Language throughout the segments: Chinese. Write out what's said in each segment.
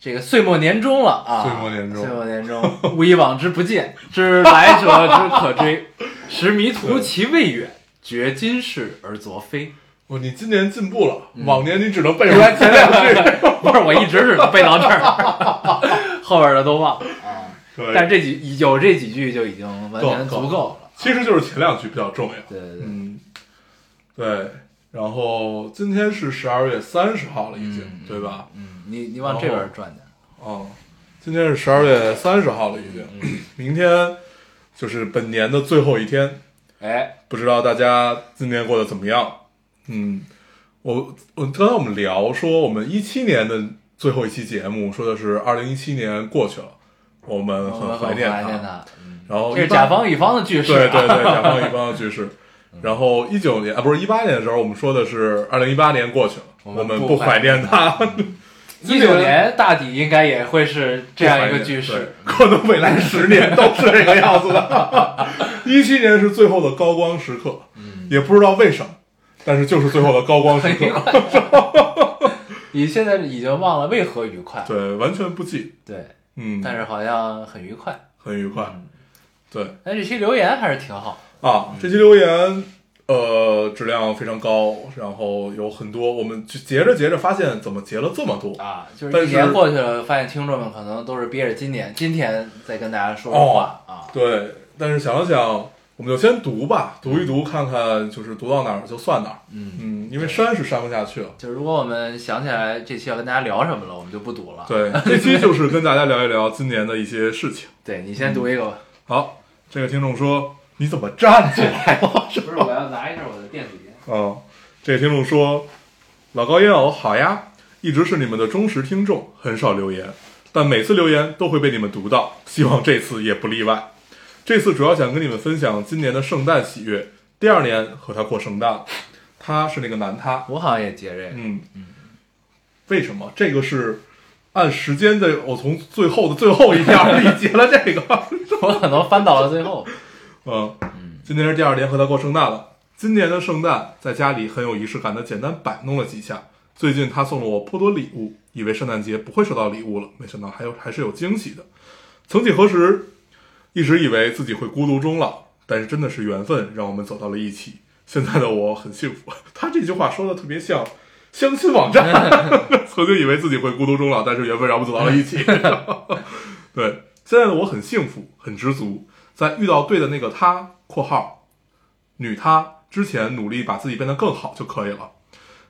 这个岁末年终了啊，岁末年终岁末年终，勿以往之不见，知来者之可追，识迷途其未远，觉今是而昨非。哦，你今年进步了，嗯往年你只能背出来前两句。不是，我一直只能背到这儿，后边的都忘了啊。但是这几有这几句就已经完全足够了。其实就是前两句比较重要。对对对，嗯，对。然后今天是十二月三十号了，已经，嗯对吧？嗯，你你往这边转点。哦，今天是十二月三十号了，已经。嗯 明天就是本年的最后一天，哎，不知道大家今年过得怎么样？嗯，我我刚才我们聊说，我们一七年的最后一期节目说的是二零一七年过去了，我们很怀念他。嗯然后这是甲方乙方的句式、啊。对对对，甲方乙方的句式。然后一九年啊，不是一八年的时候，我们说的是二零一八年过去了，我我们们不怀不怀念它。一九年大抵应该也会是这样一个句对式。可能未来十年都是这个样子的。一七年是最后的高光时刻，嗯，也不知道为什么，但是就是最后的高光时刻。快。你现在已经忘了为何愉快。对，完全不记。对，嗯，但是好像很愉快。很愉快。嗯对但这期留言还是挺好。啊，这期留言呃质量非常高，然后有很多，我们就截着截着发现怎么截了这么多。啊，就是一年过去了，发现听众们可能都是憋着今年今天再跟大家说说话、啊。对，但是想了想，我们就先读吧，读一读，看看就是读到哪儿就算哪儿。嗯，嗯，因为删是删不下去了。就如果我们想起来这期要跟大家聊什么了，我们就不读了。对，这期就是跟大家聊一聊今年的一些事情。对，你先读一个吧。好，这个听众说：“你怎么站起来了不是，我要拿一下我的电子烟。？”哦，这个听众说：“老高烟偶好呀，一直是你们的忠实听众，很少留言，但每次留言都会被你们读到，希望这次也不例外。这次主要想跟你们分享今年的圣诞喜悦。第二年和他过圣诞，他是那个男他，我好像也结这个。嗯嗯，为什么？这个是按时间的，我从最后的最后一条里截了这个。我可能翻到了最后。嗯，今年是第二年和他过圣诞了。今年的圣诞在家里很有仪式感的简单摆弄了几下。最近他送了我颇多礼物，以为圣诞节不会收到礼物了，没想到还有还是有惊喜的。曾几何时，一直以为自己会孤独终老，但是真的是缘分让我们走到了一起。现在的我很幸福。他这句话说的特别像相亲网站，曾经以为自己会孤独终老，但是缘分让我们走到了一起。对，现在的我很幸福，很知足，在遇到对的那个他（括号女他）之前，努力把自己变得更好就可以了，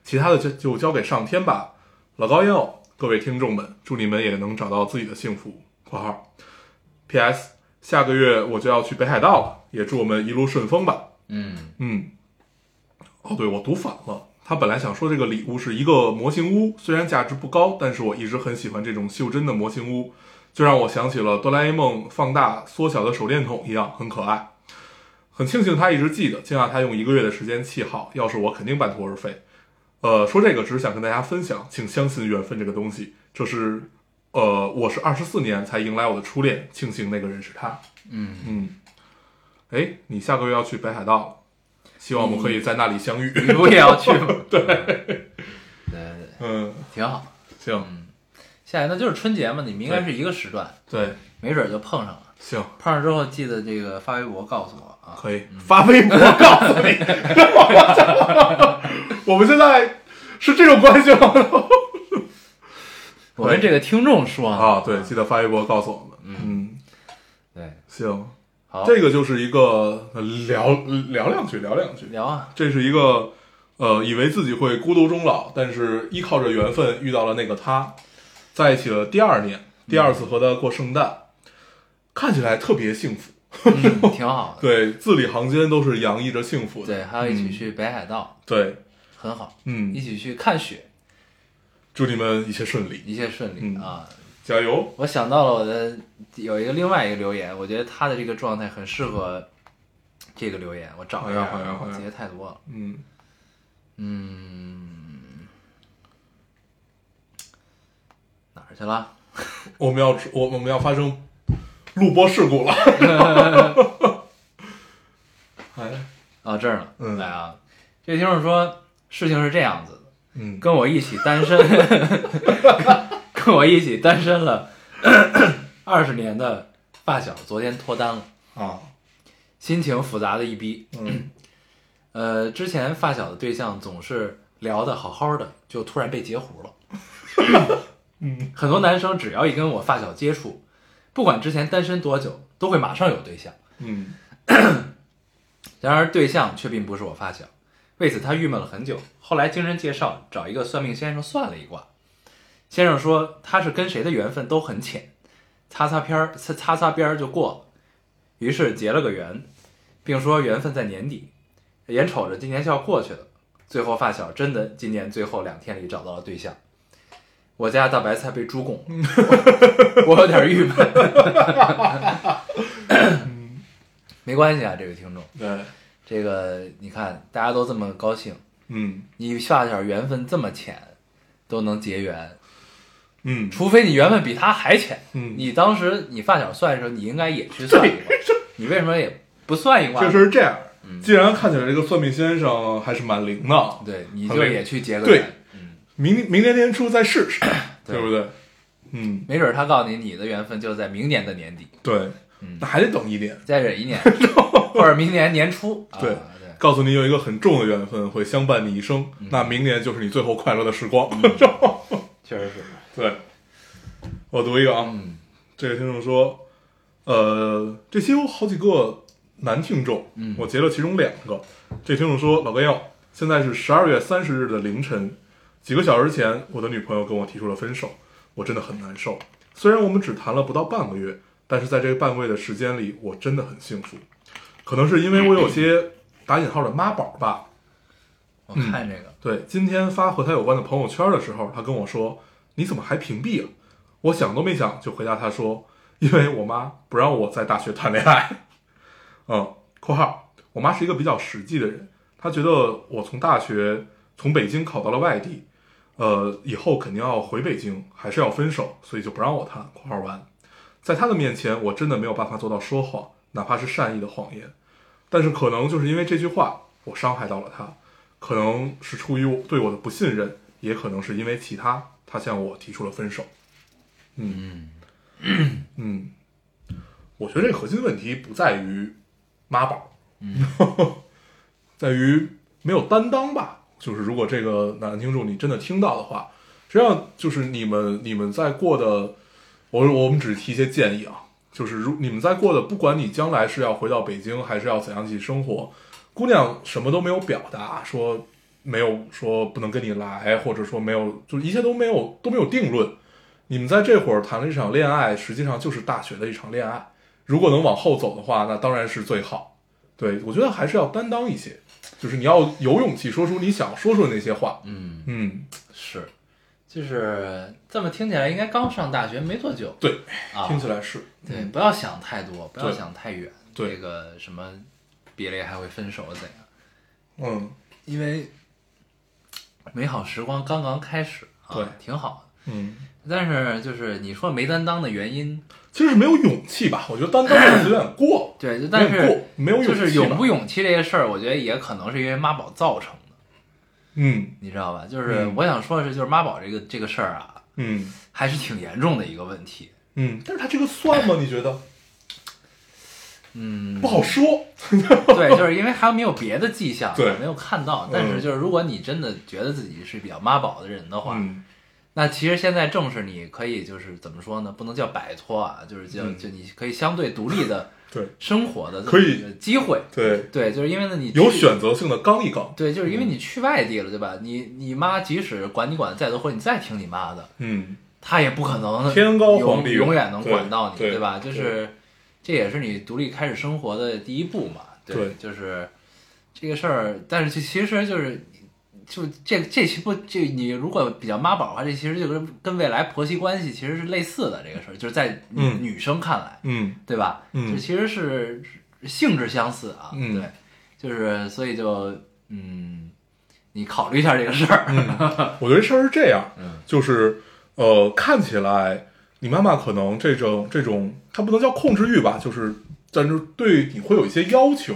其他的就就交给上天吧。老高要，各位听众们，祝你们也能找到自己的幸福（括号 P.S. 下个月我就要去北海道了，也祝我们一路顺风吧。嗯，嗯，哦，对，我读反了。他本来想说这个礼物是一个模型屋，虽然价值不高，但是我一直很喜欢这种袖珍的模型屋，就让我想起了哆啦 A 梦放大缩小的手电筒一样，很可爱。很庆幸他一直记得，惊讶他用一个月的时间砌好，要是我肯定半途而废。呃，说这个只是想跟大家分享，请相信缘分这个东西。这是，呃，我是二十四年才迎来我的初恋，庆幸那个人是他。嗯嗯，哎，你下个月要去北海道了，希望我们可以在那里相遇。你不也要去吗？对对对，嗯，挺好。行，下来那就是春节嘛，你们应该是一个时段，对，没准就碰上了。行，碰上之后记得这个发微博告诉我啊。可以发微博告诉你。我们现在是这种关系吗？我跟这个听众说啊，对，记得发微博告诉我们。嗯，对，行，好，这个就是一个呃聊聊两句，聊两句。聊啊，这是一个呃，以为自己会孤独终老，但是依靠着缘分遇到了那个他，在一起的第二年，第二次和他过圣诞，看起来特别幸福。嗯，挺好的。对，字里行间都是洋溢着幸福的。对，还要一起去北海道，对，很好，嗯一，起去看雪，祝你们一切顺利。一切顺利嗯啊！加油！我想到了我的有一个另外一个留言，我觉得他的这个状态很适合这个留言，我找一下好呀好呀好呀我记得太多了。嗯，嗯，儿去了？我们要我我们要发生录播事故了。哎，啊，这儿呢。嗯来啊，这听众说事情是这样子的，嗯，跟我一起单身，跟我一起单身了 二十年的发小，昨天脱单了，啊，心情复杂的一逼。嗯 呃，之前发小的对象总是聊得好好的，就突然被截胡了。嗯很多男生只要一跟我发小接触，不管之前单身多久，都会马上有对象。嗯 然而对象却并不是我发小，为此他郁闷了很久。后来经人介绍，找一个算命先生算了一卦，先生说他是跟谁的缘分都很浅，擦擦边儿擦擦擦边儿就过了。于是结了个缘，并说缘分在年底，眼瞅着今年就要过去了。最后发小真的今年最后两天里找到了对象，我家大白菜被猪拱了，我有点郁闷。没关系啊，这位听众。对，这个你看，大家都这么高兴，嗯你发小缘分这么浅，都能结缘，嗯除非你缘分比他还浅。嗯，你当时你发小算的时候，你应该也去算一卦，你为什么也不算一卦？这事是这样。嗯既然看起来这个算命先生还是蛮灵的，对，你就也去结个缘，嗯，明明年年初再试试，对。对不对？嗯，没准他告诉你，你的缘分就在明年的年底，对。嗯，那还得等一年。再忍一年，或者明年年初。啊、对。对，告诉你有一个很重的缘分会相伴你一生，嗯。那明年就是你最后快乐的时光。确实是。对，我读一个啊，嗯。这个听众说，呃，这期有好几个男听众，嗯。我截了其中两个。这听众说，老哥要，现在是十二月三十日的凌晨，几个小时前，我的女朋友跟我提出了分手，我真的很难受。虽然我们只谈了不到半个月，但是在这个半个月的时间里，我真的很幸福。可能是因为我有些打引号的妈宝吧，我看这个，对，今天发和他有关的朋友圈的时候，他跟我说：“你怎么还屏蔽了？”我想都没想就回答他说：“因为我妈不让我在大学谈恋爱。”嗯（括号我妈是一个比较实际的人，她觉得我从大学从北京考到了外地，呃，以后肯定要回北京，还是要分手，所以就不让我谈。（括号完）在他的面前，我真的没有办法做到说谎，哪怕是善意的谎言。但是可能就是因为这句话，我伤害到了他。可能是出于我对我的不信任，也可能是因为其他，他向我提出了分手。嗯嗯，我觉得这个核心问题不在于妈宝，嗯 在于没有担当吧。就是如果这个男听众你真的听到的话，实际上就是你们你们在过的，我我们只提一些建议啊，就是如你们在过的，不管你将来是要回到北京，还是要怎样去生活，姑娘什么都没有表达，说没有说不能跟你来，或者说没有，就一切都没有都没有定论。你们在这会儿谈了一场恋爱，实际上就是大学的一场恋爱。如果能往后走的话，那当然是最好。对我觉得还是要担当一些，就是你要有勇气说出你想说出的那些话。嗯，嗯，是，就是这么听起来，应该刚上大学没多久。对，啊，听起来是，对，不要想太多，不要想太远。对这个什么别离还会分手怎样？嗯因为美好时光刚刚开始啊，对挺好的。嗯，但是就是你说没担当的原因，其实是没有勇气吧？我觉得担当这个词有点过，对，就但是过，没有勇气，就是勇不勇气这些事儿，我觉得也可能是因为妈宝造成的，嗯你知道吧？就是嗯我想说的是，就是妈宝这个这个事儿啊，嗯还是挺严重的一个问题。嗯，但是他这个算吗？你觉得 嗯不，好说。对，就是因为还没有别的迹象，对没有看到。但是就是如果你真的觉得自己是比较妈宝的人的话，嗯那其实现在正是你可以就是怎么说呢？不能叫摆脱啊，就是叫、嗯就你可以相对独立的 对生活的机会。对，对，就是因为呢你有选择性的刚一刚。对，就是因为你去外地了，对吧？你你妈即使管你管的再多，或者你再听你妈的，嗯她也不可能天高皇帝远永远能管到你，对对吧？就是这也是你独立开始生活的第一步嘛。对就是这个事儿，但是其其实就是就这这期不这你如果比较妈宝的话，这其实就跟跟未来婆媳关系其实是类似的这个事儿，就是在女,、生看来，嗯对吧？嗯这其实是性质相似啊，嗯对，就是所以就嗯，你考虑一下这个事儿，嗯，我觉得事儿是这样，嗯就是呃，看起来你妈妈可能这种这种，她不能叫控制欲吧，就是但是对你会有一些要求，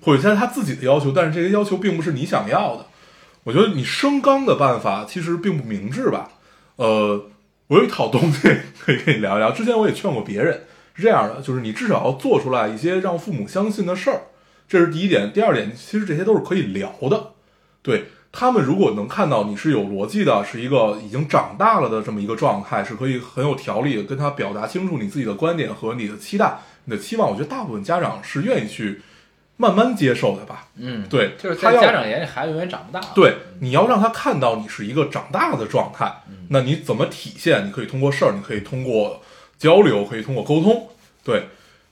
会有一些她自己的要求，但是这些要求并不是你想要的。我觉得你升刚的办法其实并不明智吧。呃，我有一套东西 可以跟你聊一聊。之前我也劝过别人，是这样的，就是你至少要做出来一些让父母相信的事儿，这是第一点。第二点，其实这些都是可以聊的。对他们，如果能看到你是有逻辑的，是一个已经长大了的这么一个状态，是可以很有条理的跟他表达清楚你自己的观点和你的期待、你的期望。我觉得大部分家长是愿意去慢慢接受的吧。嗯，对，就是他家长眼里，孩子永远长不大，对，你要让他看到你是一个长大的状态，嗯那你怎么体现？你可以通过事儿，你可以通过交流，可以通过沟通。对，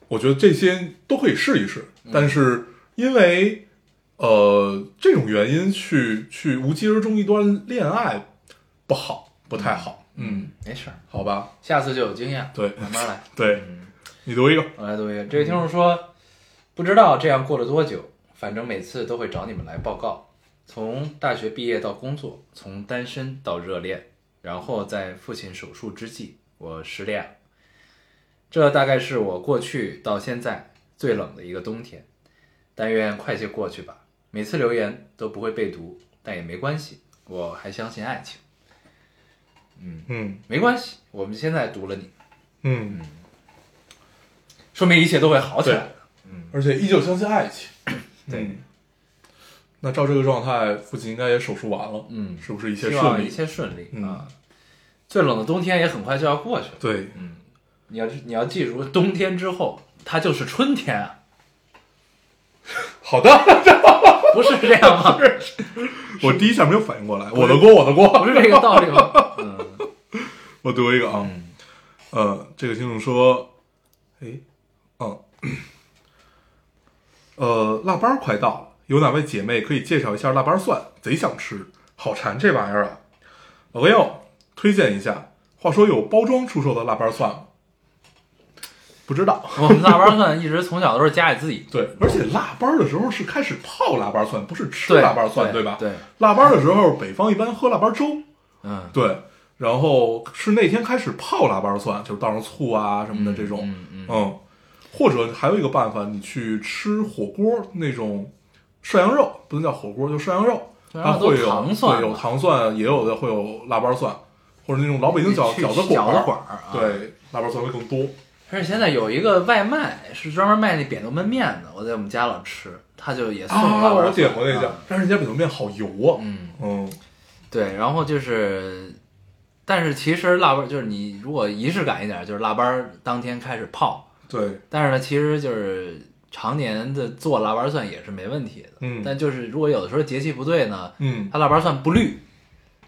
我觉得这些都可以试一试。嗯但是因为呃这种原因去去无疾而终一段恋爱不好，不太好。嗯，没事儿，好吧，下次就有经验，对慢慢来。对嗯，你读一个。我来读一个，这位听众说，不知道这样过了多久，反正每次都会找你们来报告。从大学毕业到工作，从单身到热恋，然后在父亲手术之际，我失恋了。这大概是我过去到现在最冷的一个冬天，但愿快些过去吧。每次留言都不会被读，但也没关系，我还相信爱情。嗯嗯没关系，我们现在读了你，嗯，说明一切都会好起来的。而且依旧相信爱情。对嗯那照这个状态，父亲应该也手术完了。嗯是不是一切顺利？一切顺利嗯啊！最冷的冬天也很快就要过去了。对，嗯你要你要记住，冬天之后它就是春天啊，好的。不是这样吗？我第一下没有反应过来，我的锅，我的锅，不是这个道理吗？嗯我读一个啊，嗯呃，这个听众说，哎，嗯，呃，腊八儿快到了，有哪位姐妹可以介绍一下腊八蒜？贼想吃，好馋这玩意儿啊！老朋友，推荐一下。话说有包装出售的腊八蒜吗？不知道。我们腊八蒜一直从小都是家里自己对，而且腊八儿的时候是开始泡腊八蒜，不是吃腊八蒜，对吧？对对，腊八儿的时候，北方一般喝腊八粥，嗯对，然后是那天开始泡腊八蒜，就是倒上醋啊什么的这种，嗯嗯或者还有一个办法，你去吃火锅那种涮羊肉，不能叫火锅，就涮羊肉，它会有糖蒜对有糖蒜，也有的会有腊八蒜，或者那种老北京饺去饺子饺子馆馆儿啊对，腊八蒜会更多。而且现在有一个外卖是专门卖那扁豆焖面的，我在我们家老吃，他就也送腊啊，八蒜我点过那家啊，但是人家扁豆面好油啊，嗯，嗯对，然后就是，但是其实腊八就是你如果仪式感一点，就是腊八当天开始泡，对，但是呢，其实就是常年的做腊八蒜也是没问题的。嗯。但就是如果有的时候节气不对呢，嗯，它腊八蒜不绿，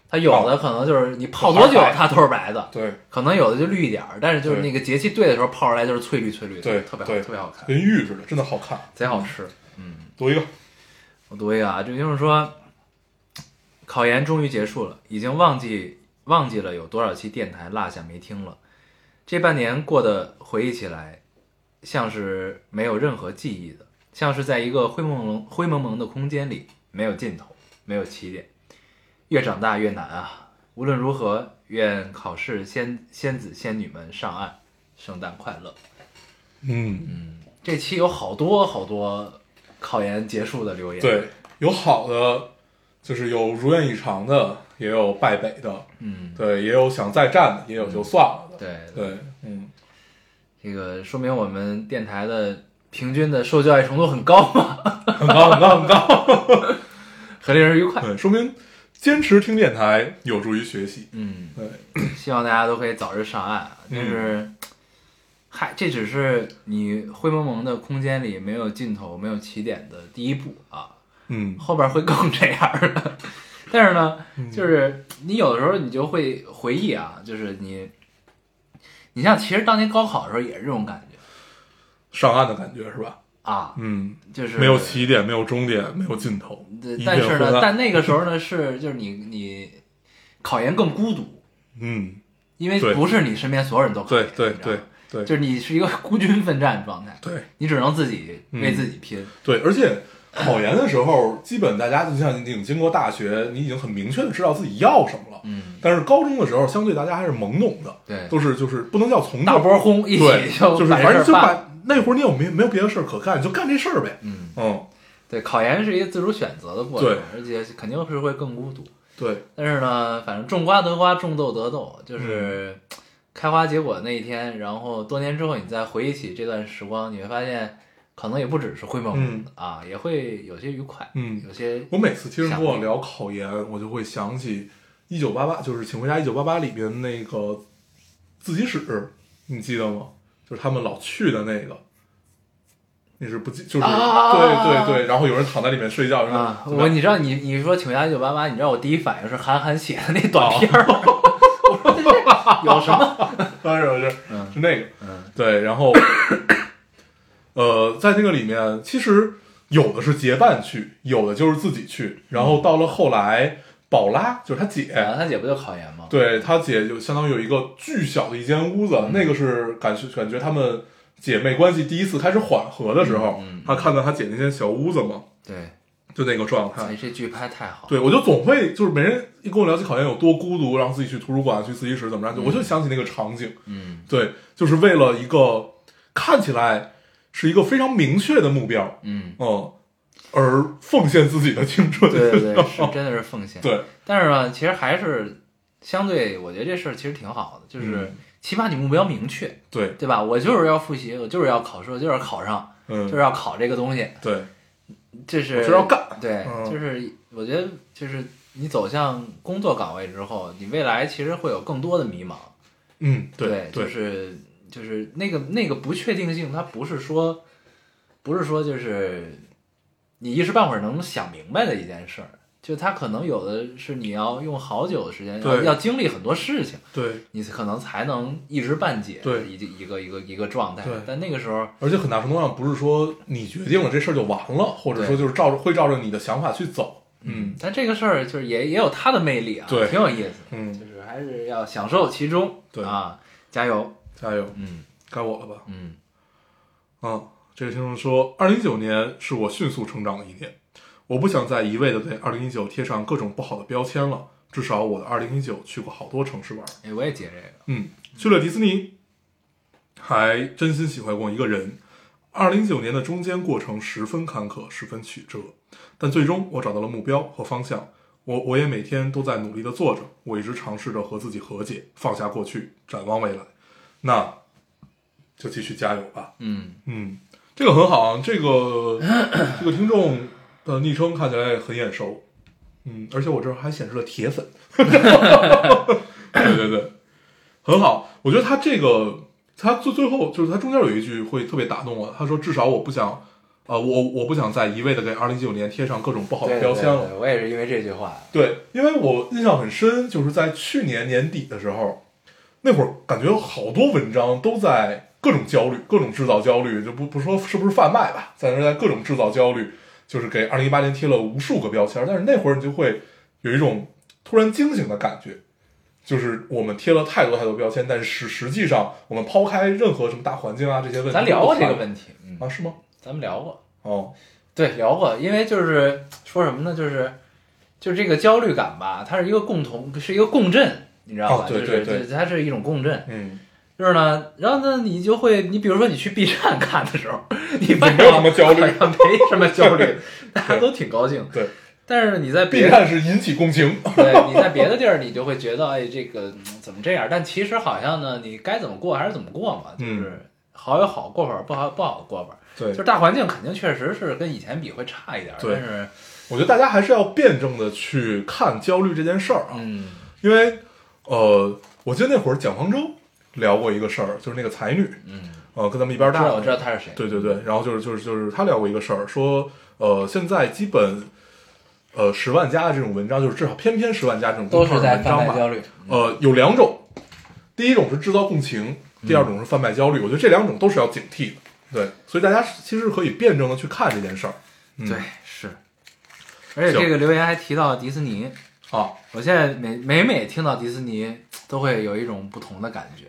它有的可能就是你泡多久它都是白的，对，可能有的就绿一点儿，但是就是那个节气对的时候泡出来就是翠绿翠绿的，对特别好，对。特别好看，跟玉似的，真的好看。贼好吃。嗯，读一个，我读一个啊，这就是说，考研终于结束了，已经忘记忘记了有多少期电台落下没听了。这半年过得回忆起来，像是没有任何记忆的，像是在一个灰蒙蒙灰蒙蒙的空间里，没有尽头，没有起点。越长大越难啊！无论如何，愿考试仙仙子仙女们上岸，圣诞快乐。嗯嗯，这期有好多好多考研结束的留言，，对，有好的，就是有如愿以偿的，也有败北的，嗯，对，也有想再战的，也有就算了的。对对，嗯，这个说明我们电台的平均的受教育程度很高嘛，很高很高很高。很令 人愉快。对，说明坚持听电台有助于学习。嗯，对，希望大家都可以早日上岸就是，嗨，这只是你灰蒙蒙的空间里没有尽头、没有起点的第一步啊，嗯后边会更这样的。但是呢，就是你有的时候你就会回忆啊，就是你，你像其实当年高考的时候也是这种感觉，上岸的感觉是吧？啊，嗯，就是没有起点，没有终点，没有尽头，对但是呢，但那个时候呢 是就是你你考研更孤独，嗯，因为不是你身边所有人都考对研对对对就是你是一个孤军奋战状态，对你只能自己为自己拼。对，而且考研的时候，基本大家就像你已经经过大学，你已经很明确的知道自己要什么了。嗯，但是高中的时候，相对大家还是懵懂的，对，都是就是不能叫从大波轰一起就，就是反正就。把那会儿你有没没有别的事儿可干，你就干这事儿呗。嗯，嗯，对，考研是一个自主选择的过程对，而且肯定是会更孤独。对，但是呢，反正种瓜得瓜，种豆得豆，就是嗯开花结果那一天，然后多年之后你再回忆起这段时光，你会发现，可能也不只是灰蒙蒙的、啊，也会有些愉快，嗯有些我每次听人跟我聊考研，我就会想起一九八八，就是《请回答一九八八》里边那个自习室，你记得吗？就是他们老去的那个。你是不记，就是、啊对对对，然后有人躺在里面睡觉，然后啊，我你知道你你说请回答一九八八，你知道我第一反应是韩寒写的那短片儿吗？哦 我说这这 有什么？当然是嗯是那个，嗯对，然后呃，在那个里面，其实有的是结伴去，有的就是自己去，然后到了后来，宝拉就是他姐，啊，他姐不就考研吗？对他姐就相当于有一个巨小的一间屋子，那个是感觉感觉他们姐妹关系第一次开始缓和的时候，嗯嗯他看到他姐那间小屋子嘛，对，就那个状态。哎，这剧拍太好。对，我就总会就是没人一跟我聊起考研有多孤独，然后自己去图书馆、去自习室怎么着，我就想起那个场景。嗯，对，就是为了一个看起来是一个非常明确的目标，嗯，嗯，而奉献自己的青春。对对对，是真的是奉献。对但是呢，其实还是相对，我觉得这事儿其实挺好的，就是嗯起码你目标明确，对，对吧？我就是要复习，我就是要考试，我就是要考上，嗯，就是要考这个东西，对，这是就是要干。对，嗯就是我觉得就是你走向工作岗位之后，你未来其实会有更多的迷茫。嗯，对，对，就是就是那个那个不确定性，它不是说不是说就是你一时半会儿能想明白的一件事儿，就它可能有的是你要用好久的时间，要对要经历很多事情，对，你可能才能一知半解对一一个一个一个状态对。但那个时候，而且很大程度上不是说你决定了这事儿就完了，或者说就是照着会照着你的想法去走。嗯但这个事儿就是也也有它的魅力啊，对挺有意思。嗯，就是还是要享受其中，对啊，加油，加油，嗯该我了吧？嗯啊，这个听众说，二零一九年是我迅速成长的一年，我不想再一味的对二零一九贴上各种不好的标签了。至少我的二零一九去过好多城市玩，哎，我也接这个，嗯，去了迪士尼，还真心喜欢过一个人。二零一九年的中间过程十分坎坷，十分曲折，但最终我找到了目标和方向。我我也每天都在努力的做着，我一直尝试着和自己和解，放下过去，展望未来。那就继续加油吧。嗯嗯，这个很好啊，这个这个听众的昵称看起来很眼熟。嗯，而且我这儿还显示了铁粉。对对对，很好。我觉得他这个，他最最后就是他中间有一句会特别打动我。他说：“至少我不想，呃，我我不想再一味的给二零一九年贴上各种不好的标签了。对对我也是因为这句话，对，因为我印象很深，就是在去年年底的时候，那会儿感觉好多文章都在各种焦虑，各种制造焦虑，就不不说是不是贩卖吧，在那在各种制造焦虑，就是给二零一八年贴了无数个标签，但是那会儿你就会有一种突然惊醒的感觉，就是我们贴了太多太多标签，但是实际上我们抛开任何什么大环境啊这些问题，咱聊过这个问题，嗯，啊？是吗？咱们聊过，哦，对，聊过，因为就是说什么呢，就是就是这个焦虑感吧，它是一个共同，是一个共振，你知道吧？哦对就是对对。就它是一种共振，嗯，就是呢，然后呢，你就会，你比如说你去 B 站看的时候，你没有什么焦虑。没什么焦虑，大家都挺高兴。对，但是你在 B 站是引起共情。对，你在别的地儿，你就会觉得，哎，这个嗯怎么这样？但其实好像呢，你该怎么过还是怎么过嘛，就嗯是好有好过法，不好不好的过法。对。就是大环境肯定确实是跟以前比会差一点，对。但是我觉得大家还是要辩证的去看焦虑这件事儿啊，嗯。因为呃，我记得那会儿蒋方舟聊过一个事儿，就是那个才女，嗯，呃，跟咱们一边大我知道他是谁，对对对，然后就是就是就是他聊过一个事儿，说呃，现在基本呃十万加的这种文章，就是至少偏偏十万加这种都公号是在贩的文章吧，卖焦虑。呃，有两种，第一种是制造共情，第二种是贩卖焦虑，我觉得这两种都是要警惕的。对，所以大家其实可以辩证的去看这件事儿。嗯对，是。而且这个留言还提到迪士尼，啊，我现在每每每听到迪士尼，都会有一种不同的感觉。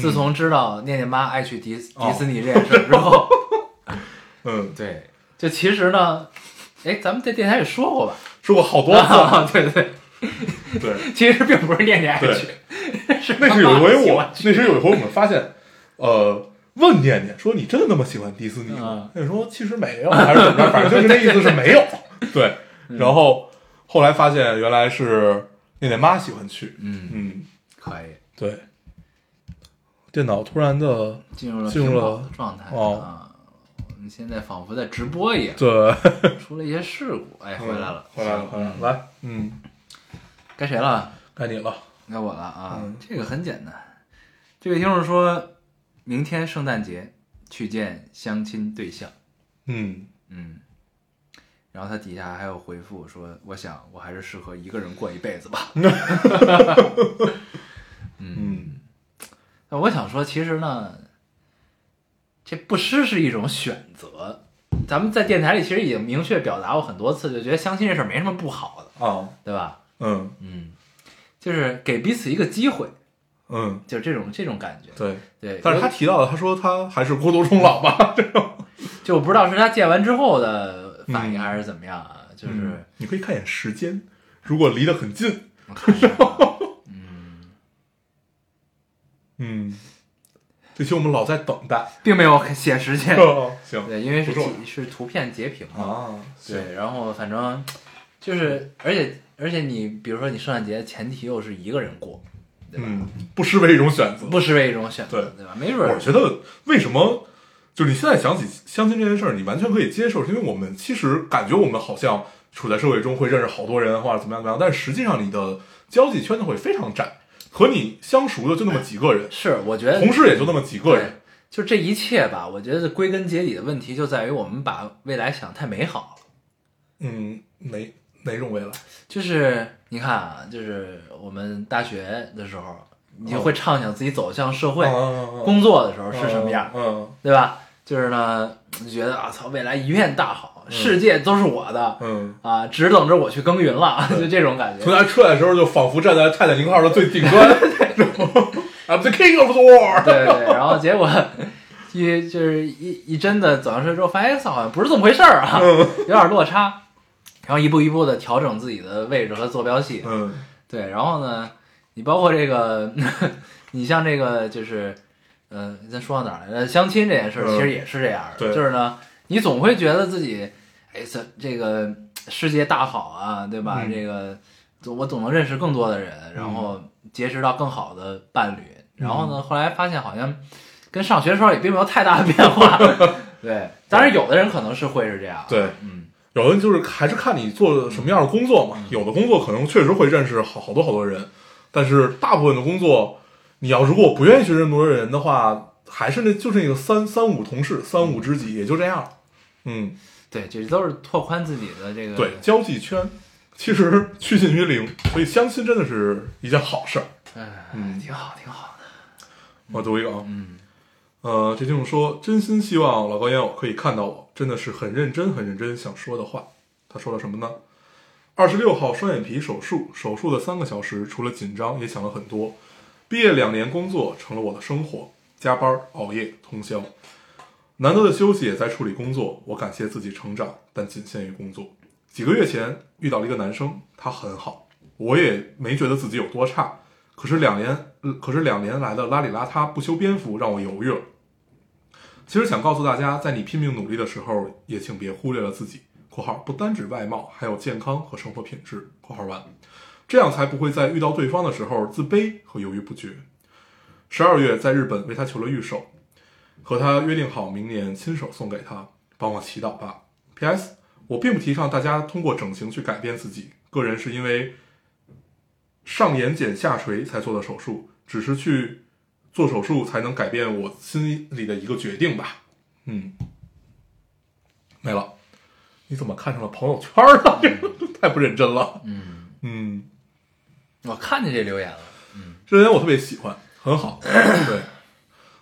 自从知道念念妈爱去迪迪士尼这件事儿之后，嗯，对，就其实呢，哎，咱们在电台也说过吧？说过好多次，啊，对对对，对，其实并不是念念爱去，是那是有一回我那是有一回我们发现，呃，问念念说你真的那么喜欢迪士尼吗嗯？念念说其实没有，还是怎么着，反正就是那意思是没有。对，嗯然后后来发现原来是念念妈喜欢去，嗯，嗯，可以。对。电脑突然的，进入了进入了状态。哦。啊。我们现在仿佛在直播一样，对，出了一些事故，哎，回来了，回来了，回来了，嗯。来，嗯，该谁了？该你了，该我了啊！嗯。这个很简单，这位听众说，明天圣诞节去见相亲对象，嗯，嗯，然后他底下还有回复说，我想我还是适合一个人过一辈子吧。嗯，那我想说，其实呢，这不失是一种选择。咱们在电台里其实已经明确表达过很多次，就觉得相亲这事儿没什么不好的，啊，对吧？嗯嗯，就是给彼此一个机会，嗯，就是这种这种感觉。对。对，但是他提到了，他说他还是孤独终老吧，这种，就我不知道是他见完之后的反应嗯还是怎么样啊？就是、嗯你可以看一眼时间，如果离得很近，我看一下 嗯嗯，这期我们老在等待，并没有写时间，哦行对，因为是截是图片截屏嘛。啊，对，然后反正就是，而且而且你比如说你圣诞节前提又是一个人过，对吧？嗯，不失为一种选择。不失为一种选择，对对吧？没准儿我觉得为什么，就是你现在想起相亲这件事儿，你完全可以接受，是因为我们其实感觉我们好像处在社会中会认识好多人或者怎么样怎么样，但是实际上你的交际圈子会非常窄，和你相熟的就那么几个人，是我觉得同事也就那么几个人。就这一切吧，我觉得归根结底的问题就在于我们把未来想太美好了。嗯，哪哪种未来？就是你看啊，就是我们大学的时候，你就会畅想自己走向社会、嗯工作的时候是什么样，嗯对吧？就是呢，就觉得啊操，未来一片大好，世界都是我的、嗯。啊，只等着我去耕耘了，就这种感觉。从他出来的时候，就仿佛站在泰坦尼克号的最顶端，I'm the king of the world。对对对，然后结果一就是一一真的走上车之后，发现好像不是这么回事儿啊，有点落差。然后一步一步的调整自己的位置和坐标系，嗯对，然后呢，你包括这个，你像这个就是，呃，咱说到哪儿来着？相亲这件事其实也是这样的，对就是呢，你总会觉得自己，哎，这这个世界大好啊，对吧？嗯这个总我总能认识更多的人，然后结识到更好的伴侣，然后呢，后来发现好像跟上学的时候也并没有太大的变化，对，当然有的人可能是会是这样，对，嗯，有的人就是还是看你做什么样的工作嘛。有的工作可能确实会认识好好多好多人，但是大部分的工作，你要如果不愿意去认多人的话，还是那就是那个三三五同事、三五知己，也就这样。嗯，对，这都是拓宽自己的这个对，交际圈其实趋近于零，所以相亲真的是一件好事儿。哎，嗯挺好，挺好的。我读一个啊，嗯，呃，这听众说，真心希望老高烟友可以看到我，真的是很认真、很认真想说的话。他说了什么呢？二十六号双眼皮手术，手术的三个小时，除了紧张，也想了很多。毕业两年，工作成了我的生活，加班、熬夜、通宵，难得的休息也在处理工作。我感谢自己成长，但仅限于工作。几个月前遇到了一个男生，他很好，我也没觉得自己有多差。可是两年，呃可是两年来的邋里邋遢、不修边幅，让我犹豫了。其实想告诉大家，在你拼命努力的时候，也请别忽略了自己（括号不单指外貌，还有健康和生活品质）（括号完），这样才不会在遇到对方的时候自卑和犹豫不决。十二月在日本为他求了玉手，和他约定好明年亲手送给他，帮我祈祷吧。P.S. 我并不提倡大家通过整形去改变自己，个人是因为上眼睑下垂才做的手术，只是去做手术才能改变我心里的一个决定吧。嗯，没了。你怎么看上了朋友圈了？太不认真了。嗯，嗯，我看见这留言了。嗯这留言我特别喜欢，很好。对，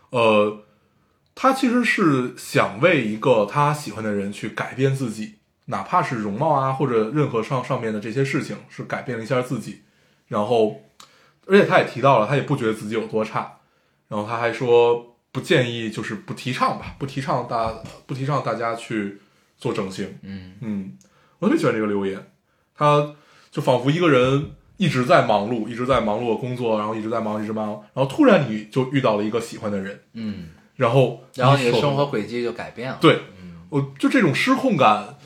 呃，他其实是想为一个他喜欢的人去改变自己，哪怕是容貌啊，或者任何上上面的这些事情，是改变了一下自己。然后，而且他也提到了，他也不觉得自己有多差。然后他还说，不建议，就是不提倡吧，不提倡大不提倡大家去做整形。嗯嗯，我特别喜欢这个留言，他就仿佛一个人一直在忙碌，一直在忙碌的工作，然后一直在忙，一直忙，然后突然你就遇到了一个喜欢的人，嗯，然后然后你的生活轨迹就改变了。对，嗯我就这种失控感，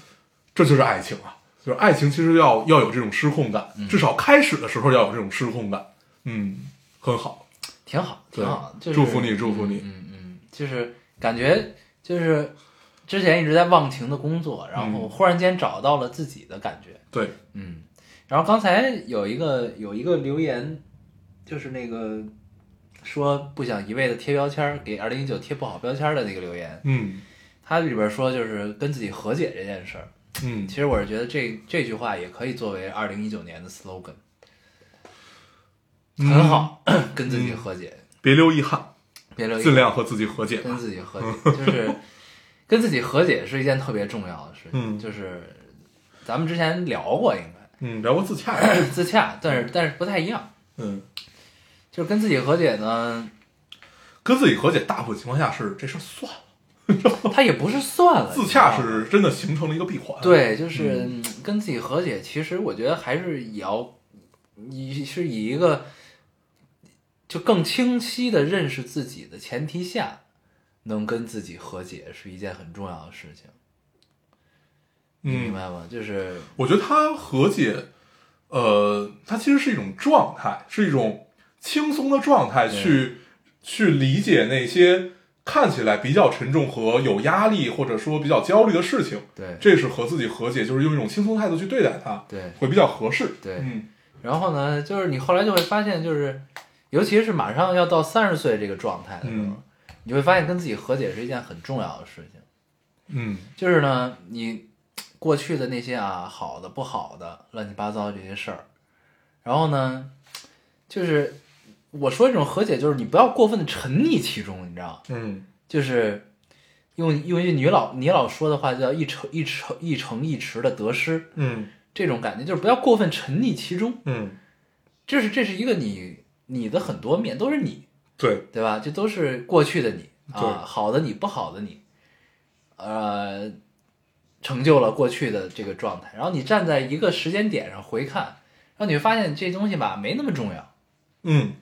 这就是爱情啊！就是爱情其实要要有这种失控感，嗯至少开始的时候要有这种失控感，嗯，很好，挺好，挺好，就是祝福你祝福你嗯嗯嗯，就是感觉就是之前一直在忘情的工作，然后嗯忽然间找到了自己的感觉，对，嗯。然后刚才有一个有一个留言，就是那个说不想一味的贴标签儿，给二零一九贴不好标签儿的那个留言，嗯他里边说就是跟自己和解这件事儿。嗯其实我是觉得这这句话也可以作为二零一九年的 slogan，嗯很好，跟自己和解，别留遗憾，别留遗憾尽量和自己和解跟。自己和解，就是跟自己和解是一件特别重要的事情。嗯就是咱们之前聊过，应该嗯，聊过自洽，自洽，但是但是不太一样。嗯，就是跟自己和解呢，跟自己和解，大部分情况下是这事算了，他也不是算了，自洽是真的形成了一个闭环。，对，就是嗯跟自己和解。其实我觉得还是也要，以是以一个就更清晰的认识自己的前提下，能跟自己和解是一件很重要的事情。你明嗯，白吗？就是我觉得他和解，呃，它其实是一种状态，是一种轻松的状态，对去去理解那些看起来比较沉重和有压力，或者说比较焦虑的事情。对这是和自己和解，就是用一种轻松态度去对待它，对会比较合适。对。嗯然后呢，就是你后来就会发现，就是尤其是马上要到三十岁这个状态的时候，嗯你会发现跟自己和解是一件很重要的事情。嗯。就是呢，你过去的那些啊，好的、不好的、乱七八糟这些事儿，然后呢，就是我说这种和解，就是你不要过分的沉溺其中，你知道，嗯。就是用用一句你老你老说的话叫一成一成一成一池的得失，嗯。这种感觉就是不要过分沉溺其中，嗯，这是这是一个你你的很多面都是你，对，对吧？这都是过去的你啊，好的你，不好的你，呃，成就了过去的这个状态。然后你站在一个时间点上回看，然后你会发现这东西吧没那么重要。嗯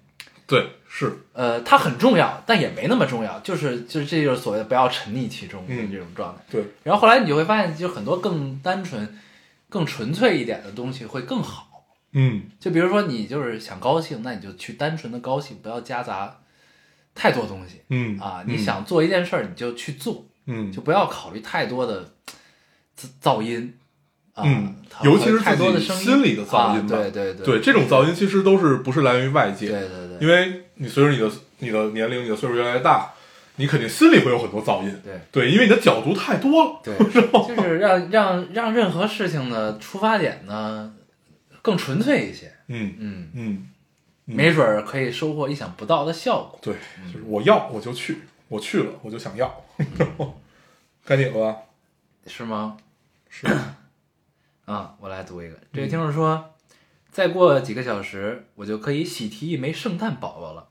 对是，呃，它很重要，但也没那么重要，就是就是这就是所谓的不要沉溺其中的嗯这种状态。对，然后后来你就会发现，就很多更单纯、更纯粹一点的东西会更好。嗯就比如说你就是想高兴，那你就去单纯的高兴，不要夹杂太多东西嗯啊。你想做一件事儿，你就去做，嗯就不要考虑太多的噪噪音啊，嗯尤其是太多的自己声音心里的噪音啊吧对对对对，这种噪音其实都是不是来源于外界，对对对，因为你随着你的你的年龄、你的岁数越来越大，你肯定心里会有很多噪音。对对，因为你的角度太多了。对，就是让让让任何事情的出发点呢更纯粹一些，嗯嗯，嗯，嗯没准儿可以收获意想不到的效果。对，就是我要我就去，我去了我就想要。该你了吧？是吗？是，啊，我来读一个。嗯这位听众说，再过几个小时，我就可以喜提一枚圣诞宝宝了。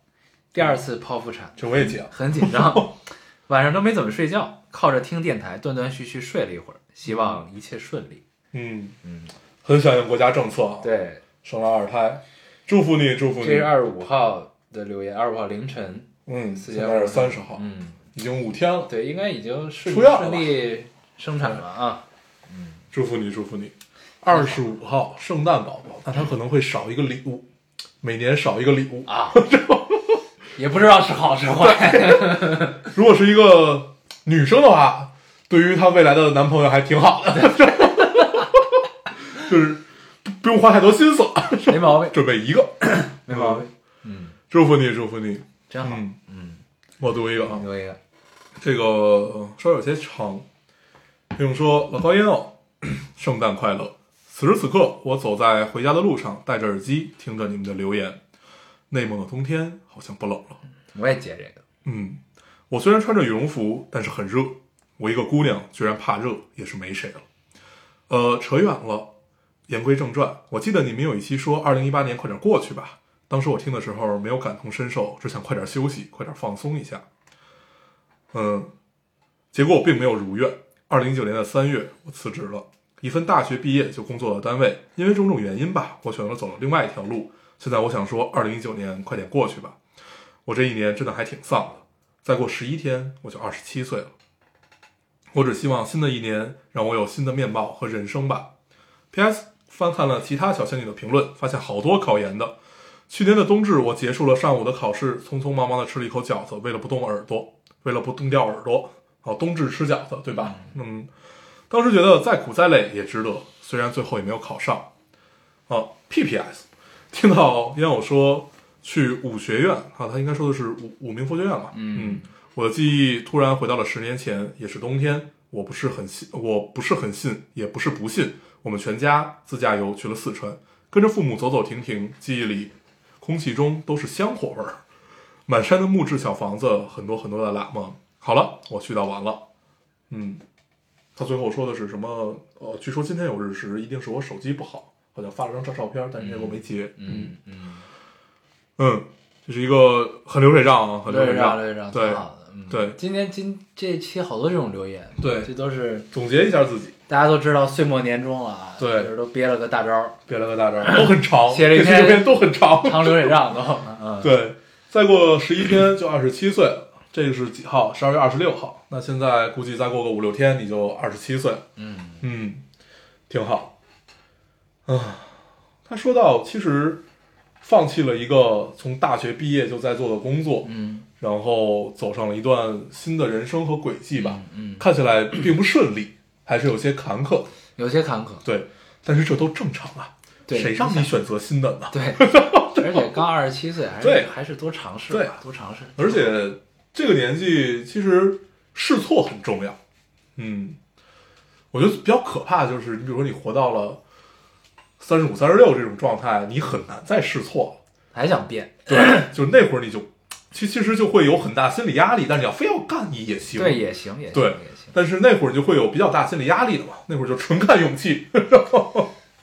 第二次剖腹产，这我也解了。很紧张，晚上都没怎么睡觉，靠着听电台断断续续睡了一会儿，希望一切顺利。嗯嗯，很响应国家政策啊，对，生了二胎，祝福你，祝福你这是。二十五号的留言，二十五号凌晨嗯，四点现在是三十号，嗯，已经五天了。对，应该已经顺顺利生产了啊。嗯祝福你，祝福你。二十五号圣诞宝宝，那他可能会少一个礼物，每年少一个礼物。啊，也不知道是好是坏。如果是一个女生的话，对于她未来的男朋友还挺好的，就是不不用花太多心思，没毛病，准备一个。没毛病。嗯，祝福你，祝福你。真好。嗯嗯，我读一个啊，读一个。这个呃稍微有些长。听众说：“老高烟哦，圣诞快乐！此时此刻，我走在回家的路上，戴着耳机听着你们的留言。内蒙的冬天好像不冷了。我也接这个。嗯，我虽然穿着羽绒服，但是很热。我一个姑娘居然怕热，也是没谁了。呃，扯远了。言归正传，我记得你们有一期说二零一八年快点过去吧。当时我听的时候没有感同身受，只想快点休息，快点放松一下。嗯，结果我并没有如愿。二零一九年的三月，我辞职了，一份大学毕业就工作的单位，因为种种原因吧，我选择了走了另外一条路。现在我想说，二零一九年快点过去吧。我这一年真的还挺丧的，再过十一天我就二十七岁了。我只希望新的一年让我有新的面貌和人生吧。P.S. 翻看了其他小仙女的评论，发现好多考研的。去年的冬至，我结束了上午的考试，匆匆忙忙的吃了一口饺子，为了不冻耳朵，为了不冻掉耳朵。好，冬至吃饺子，对吧？嗯，当时觉得再苦再累也值得，虽然最后也没有考上。哦，P.P.S. 听到烟友说去武学院啊，他应该说的是武武明佛学院吧？嗯，我的记忆突然回到了十年前，也是冬天。我不是很信，我不是很信，也不是不信。我们全家自驾游去了四川，跟着父母走走停停，记忆里空气中都是香火味儿。满山的木质小房子，很多很多的喇嘛。好了，我絮叨完了。嗯，他最后说的是什么？呃，据说今天有日食，一定是我手机不好，好像发了张照照片，但是那个我没截。嗯嗯，嗯，这是一个很流水账啊，很流水账。流水账对挺好的。嗯，对今天今这期好多这种留言，对这都是总结一下自己，大家都知道岁末年终了啊，对就是都憋了个大招憋，了个大招，都很长，写了一篇篇都很长。长流水账都，嗯，对，再过十一天就二十七岁了。这个是几号？十二月二十六号。那现在估计再过个五六天，你就二十七岁了。嗯嗯，挺好。啊，他说到，其实放弃了一个从大学毕业就在做的工作，嗯然后走上了一段新的人生和轨迹吧。嗯，看起来并不顺利，还是有些坎坷。有些坎坷，对，但是这都正常啊。对谁让你选择新的呢？对，而且刚二十七岁，还对是还是多尝试对吧，多尝试，而且这个年纪其实试错很重要。嗯，我觉得比较可怕的就是，你比如说你活到了三十五、三十六这种状态，你很难再试错了。还想变，对，就那会儿你就其其实就会有很大心理压力，但是你要非要干你也行。对，也行，也行，对也行，但是那会儿你就会有比较大心理压力的嘛，那会儿就纯看勇气。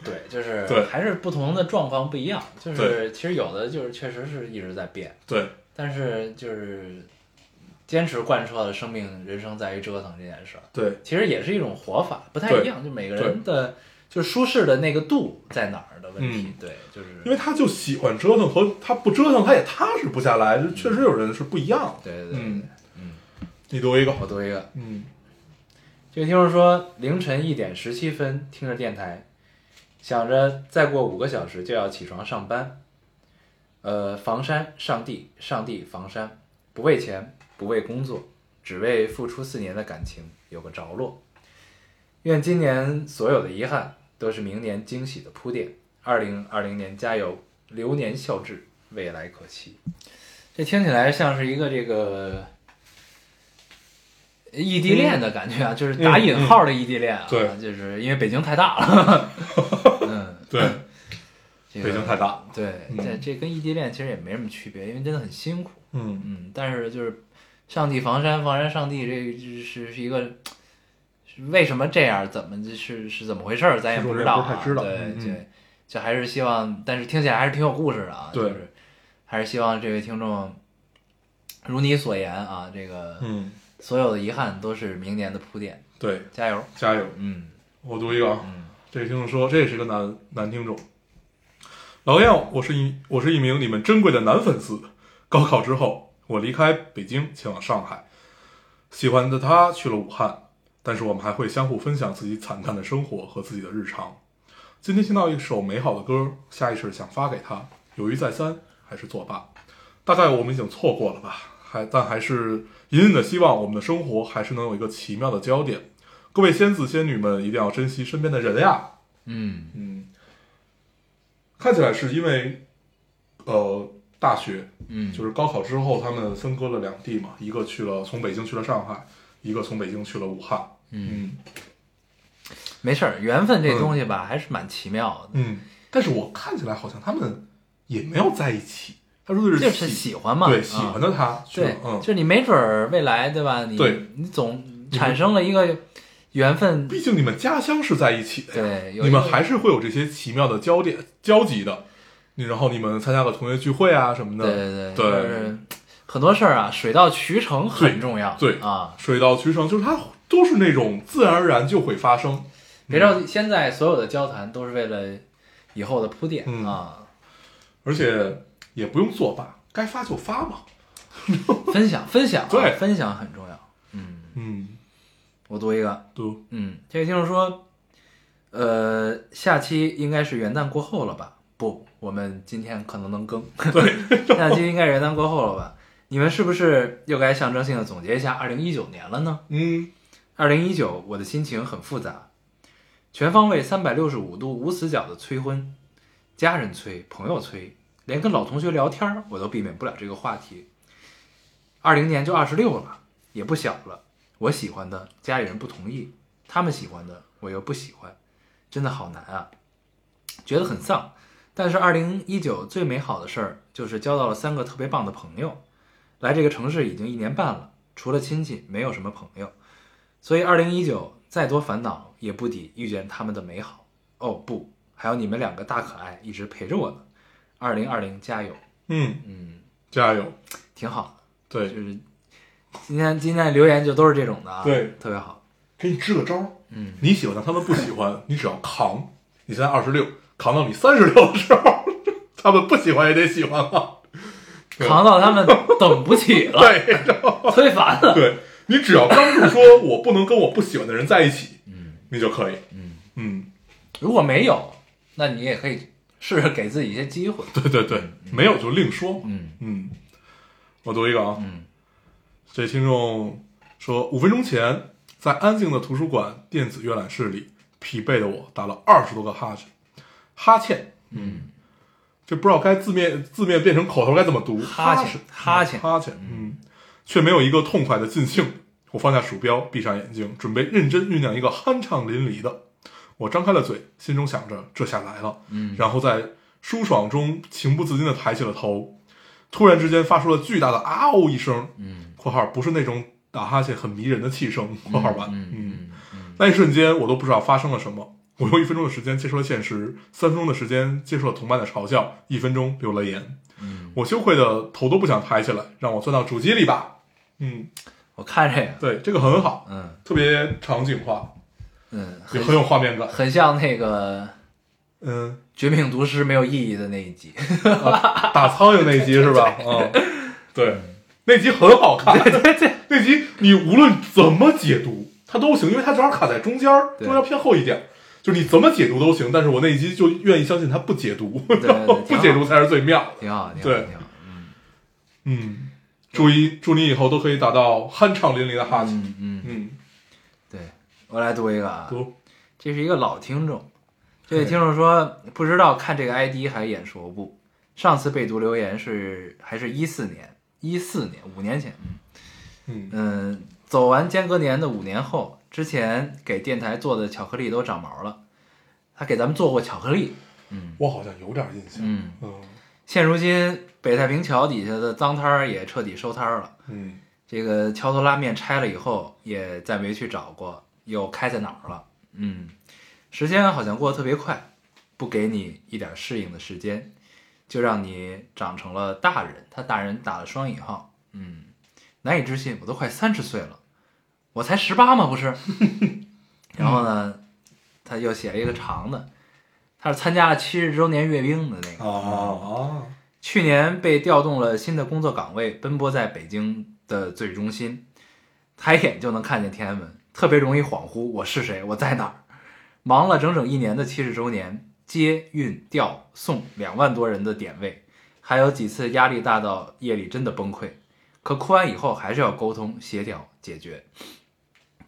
对，就是 对。还是不同的状况不一样，就是其实有的就是确实是一直在变，对。但是就是坚持贯彻了生命人生在于折腾这件事儿，对。其实也是一种活法，不太一样，就每个人的就是舒适的那个度在哪儿的问题嗯，对，就是因为他就喜欢折腾，和他不折腾他也踏实不下来，就确实有人是不一样的。对对对，嗯，你读一个，我读一个，嗯这位听众说，凌晨一点十七分听着电台，想着再过五个小时就要起床上班。呃，房山上帝，上帝房山，不为钱，不为工作，只为付出四年的感情有个着落。愿今年所有的遗憾都是明年惊喜的铺垫。二零二零年加油，流年笑至，未来可期。这听起来像是一个这个异地恋的感觉啊，就是打引号的异地恋啊，嗯对。就是因为北京太大了，嗯，对，这个北京太大。了对，嗯。这这跟异地恋其实也没什么区别，因为真的很辛苦，嗯。嗯，但是就是上帝房山，房山上帝，这是是一个为什么这样，怎么是是怎么回事儿，咱也不知道啊，不太知道。对对，就还是希望，但是听起来还是挺有故事的啊，对。就是还是希望这位听众如你所言啊，这个嗯，所有的遗憾都是明年的铺垫，对，加油，加油！嗯我读一个啊，嗯这个听众说，这也是个男男听众。老样，我是一我是一名你们珍贵的男粉丝。高考之后，我离开北京，前往上海。喜欢的他去了武汉，但是我们还会相互分享自己惨淡的生活和自己的日常。今天听到一首美好的歌，下意识想发给他，犹豫再三，还是作罢。大概我们已经错过了吧，还但还是隐隐的希望我们的生活还是能有一个奇妙的焦点。各位仙子仙女们，一定要珍惜身边的人呀！嗯嗯，看起来是因为，呃，大学嗯，就是高考之后，他们分割了两地嘛，一个去了从北京去了上海，一个从北京去了武汉。嗯没事儿，缘分这东西吧，还是蛮奇妙的。嗯，但是我看起来好像他们也没有在一起，他说的是就是喜喜欢嘛，对啊喜欢的他对，嗯。就，是你没准儿未来对吧？你对。你总产生了一个缘分，毕竟你们家乡是在一起的呀，对，有你们还是会有这些奇妙的交点交集的。你然后你们参加个同学聚会啊什么的，对对就是很多事儿啊，水到渠成很重要，对啊，水到渠成，就是它都是那种自然而然就会发生。别着急，现在所有的交谈都是为了以后的铺垫嗯。啊，而且也不用作罢，该发就发嘛。分享分享啊，对分享很重要。嗯，嗯，我读一个，读嗯，这位听众说，呃，下期应该是元旦过后了吧？不，我们今天可能能更。对，下期应该是元旦过后了吧？你们是不是又该象征性的总结一下二零一九年了呢？嗯二零一九，我的心情很复杂，全方位三百六十五度无死角的催婚，家人催，朋友催，连跟老同学聊天我都避免不了这个话题。二零年就二十六了，也不小了。我喜欢的家里人不同意，他们喜欢的我又不喜欢，真的好难啊，觉得很丧。但是二零一九最美好的事儿就是交到了三个特别棒的朋友。来这个城市已经一年半了，除了亲戚，没有什么朋友。所以，二零一九再多烦恼也不抵遇见他们的美好。哦不，还有你们两个大可爱一直陪着我呢。二零二零加油，嗯，嗯，加油！挺好的。对，就是今天今天留言就都是这种的啊，对，特别好。给你支个招儿，嗯，你喜欢的他们不喜欢，你只要扛。你现在二十六，扛到你三十六的时候，他们不喜欢也得喜欢了。扛到他们等不起了，对催 烦了。对，你只要刚住说我不能跟我不喜欢的人在一起，嗯你就可以。嗯，嗯，如果没有，那你也可以试着给自己一些机会。对对对，没有就另说。嗯嗯，我读一个啊，嗯这听众说，五分钟前在安静的图书馆电子阅览室里，疲惫的我打了二十多个哈欠，哈欠，嗯，这不知道该字面字面变成口头该怎么读，哈欠欠，哈欠哈欠，嗯，却没有一个痛快的尽兴。我放下鼠标，闭上眼睛，准备认真酝酿一个酣畅淋漓的。我张开了嘴，心中想着这下来了，嗯然后在舒爽中情不自禁地抬起了头，突然之间发出了巨大的啊哦一声，嗯（括号不是那种打哈欠很迷人的气声）（括号完）嗯那一瞬间，我都不知道发生了什么。我用一分钟的时间接受了现实，三分钟的时间接受了同伴的嘲笑，一分钟留了言。嗯，我羞愧的头都不想抬起来，让我钻到主机里吧。嗯，我看这个，对，这个很好，嗯特别场景化，嗯，也很很有画面感。很像那个嗯，《绝命毒师》没有意义的那一集。啊打苍蝇那一集 是吧？嗯，对，那集很好看。对对对，那集你无论怎么解读，它都行，因为它正好卡在中间儿，对中间偏后一点。就是你怎么解读都行，但是我那一集就愿意相信它不解读，对对 不解读才是最妙的。挺好，挺好，对挺好。嗯嗯，祝你祝你以后都可以打到酣畅淋漓的哈欠。嗯嗯，我来读一个啊，读。这是一个老听众，这位听众说不知道看这个 ID 还眼熟不？上次被读留言是还是一四年，一四年五年前，嗯。嗯，走完间隔年的五年后，之前给电台做的巧克力都长毛了，他给咱们做过巧克力，嗯。我好像有点印象。嗯，嗯。现如今北太平桥底下的脏摊儿也彻底收摊儿了。嗯。这个桥头拉面拆了以后，也再没去找过，又开在哪儿了？嗯，时间好像过得特别快，不给你一点适应的时间，就让你长成了大人。他大人打了双引号，嗯，难以置信，我都快三十岁了，我才十八吗？不是。然后呢，他又写了一个长的，他是参加了七十周年阅兵的那个哦去年被调动了新的工作岗位，奔波在北京的最中心，抬眼就能看见天安门，特别容易恍惚我是谁，我在哪儿。忙了整整一年的七十周年，接运调送两万多人的点位，还有几次压力大到夜里真的崩溃，可哭完以后还是要沟通协调解决。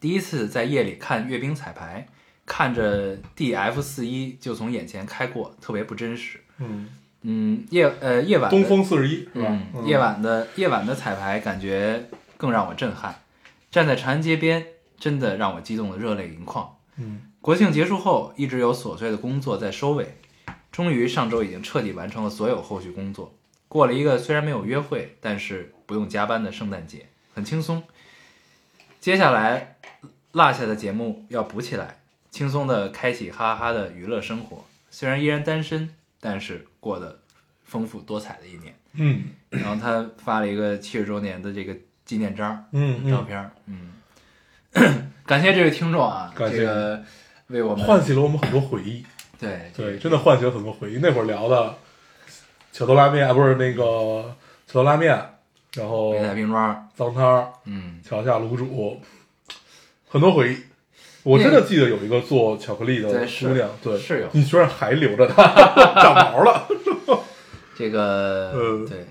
第一次在夜里看阅兵彩排，看着 DF 四一就从眼前开过，特别不真实。嗯，嗯，夜呃夜晚东风四十一是吧？嗯，夜晚的夜晚的彩排感觉更让我震撼，站在长安街边，真的让我激动的热泪盈眶。嗯国庆结束后，一直有琐碎的工作在收尾，终于上周已经彻底完成了所有后续工作。过了一个虽然没有约会，但是不用加班的圣诞节，很轻松。接下来落下的节目要补起来，轻松的开启哈哈哈的娱乐生活。虽然依然单身，但是过得丰富多彩的一年。嗯然后他发了一个七十周年的这个纪念章照片儿，嗯，感谢这位听众啊，感谢这个为我们唤起了我们很多回忆。对对，真的唤起了很多回忆。那会儿聊的小豆拉面，啊不是那个小豆拉面，然后北海冰庄，脏摊儿、嗯，桥下卤煮，很多回忆。我真的记得有一个做巧克力的姑娘，对，是有你居然还留着它，长毛了。这个、嗯对，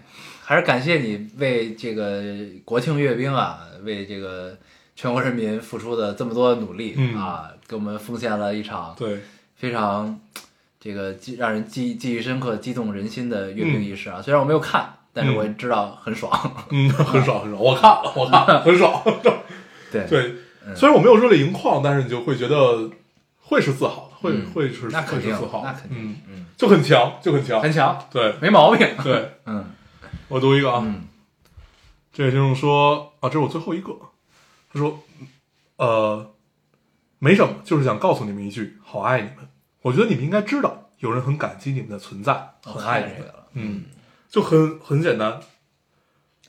还是感谢你为这个国庆阅兵啊，为这个全国人民付出的这么多努力、嗯。啊，给我们奉献了一场对，非常这个记让人记记忆深刻、激动人心的阅兵仪式啊。虽然我没有看，但是我也知道很爽。嗯，很爽很爽，我看了，我看了，很爽。对。对，嗯。虽然我没有热泪盈眶，但是你就会觉得会是自豪的，会嗯。会是那肯定自豪，那肯定嗯，嗯，就很强，就很强，很强，对。没毛病。对。嗯。我读一个啊，嗯。这位听众说啊，这是我最后一个。他说，呃，没什么，就是想告诉你们一句，好爱你们。我觉得你们应该知道，有人很感激你们的存在，很爱你们。嗯，就很很简单，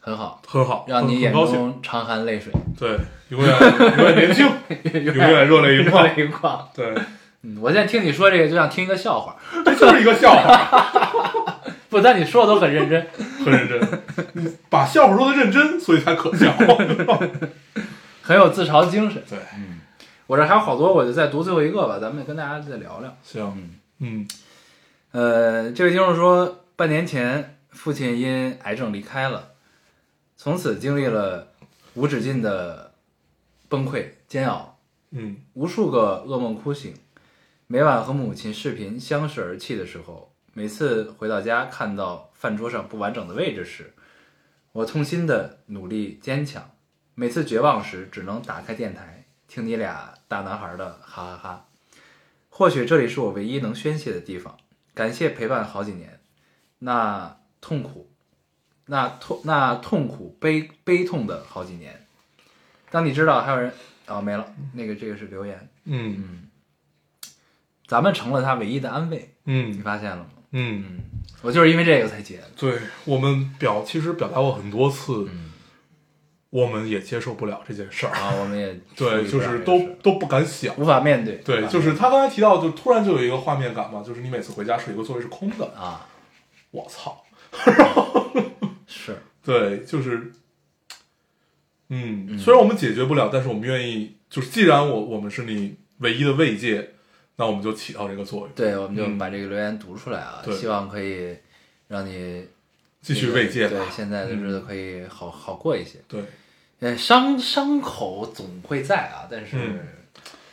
很好，很好，让你眼。中常含泪水，对，永远永远年轻，永永远热泪盈眶热泪盈眶。对，嗯，我现在听你说这个，就像听一个笑话。这就是一个笑话，不，但你说的都很认真。很认真。你把笑话说的认真，所以才可笑。很有自嘲精神。对，嗯我这还有好多，我就再读最后一个吧，咱们跟大家再聊聊。行，嗯呃，这位听众说，半年前父亲因癌症离开了，从此经历了无止境的崩溃煎熬，嗯无数个噩梦哭醒。每晚和母亲视频相视而泣的时候，每次回到家看到饭桌上不完整的位置时，我痛心的努力坚强。每次绝望时，只能打开电台听你俩大男孩的哈哈哈。或许这里是我唯一能宣泄的地方。感谢陪伴好几年，那痛苦，那痛那痛苦悲悲痛的好几年。当你知道还有人哦没了，那个这个是留言，嗯嗯，咱们成了他唯一的安慰，嗯你嗯发现了吗？嗯，嗯，我就是因为这个才结的。对我们表其实表达过很多次，嗯我们也接受不了这件事儿。啊，我们也 对，就是都都不敢想。无法面对。对，就是他刚才提到，就突然就有一个画面感嘛，就是你每次回家是一个座位是空的，啊，我操！是对，就是，嗯，嗯虽然我们解决不了，但是我们愿意，就是既然我我们是你唯一的慰藉，那我们就起到这个作用，对，我们就嗯把这个留言读出来啊，希望可以让你继续慰藉。吧对，现在的日子可以好好过一些。对，呃，伤伤口总会在啊，但是、嗯。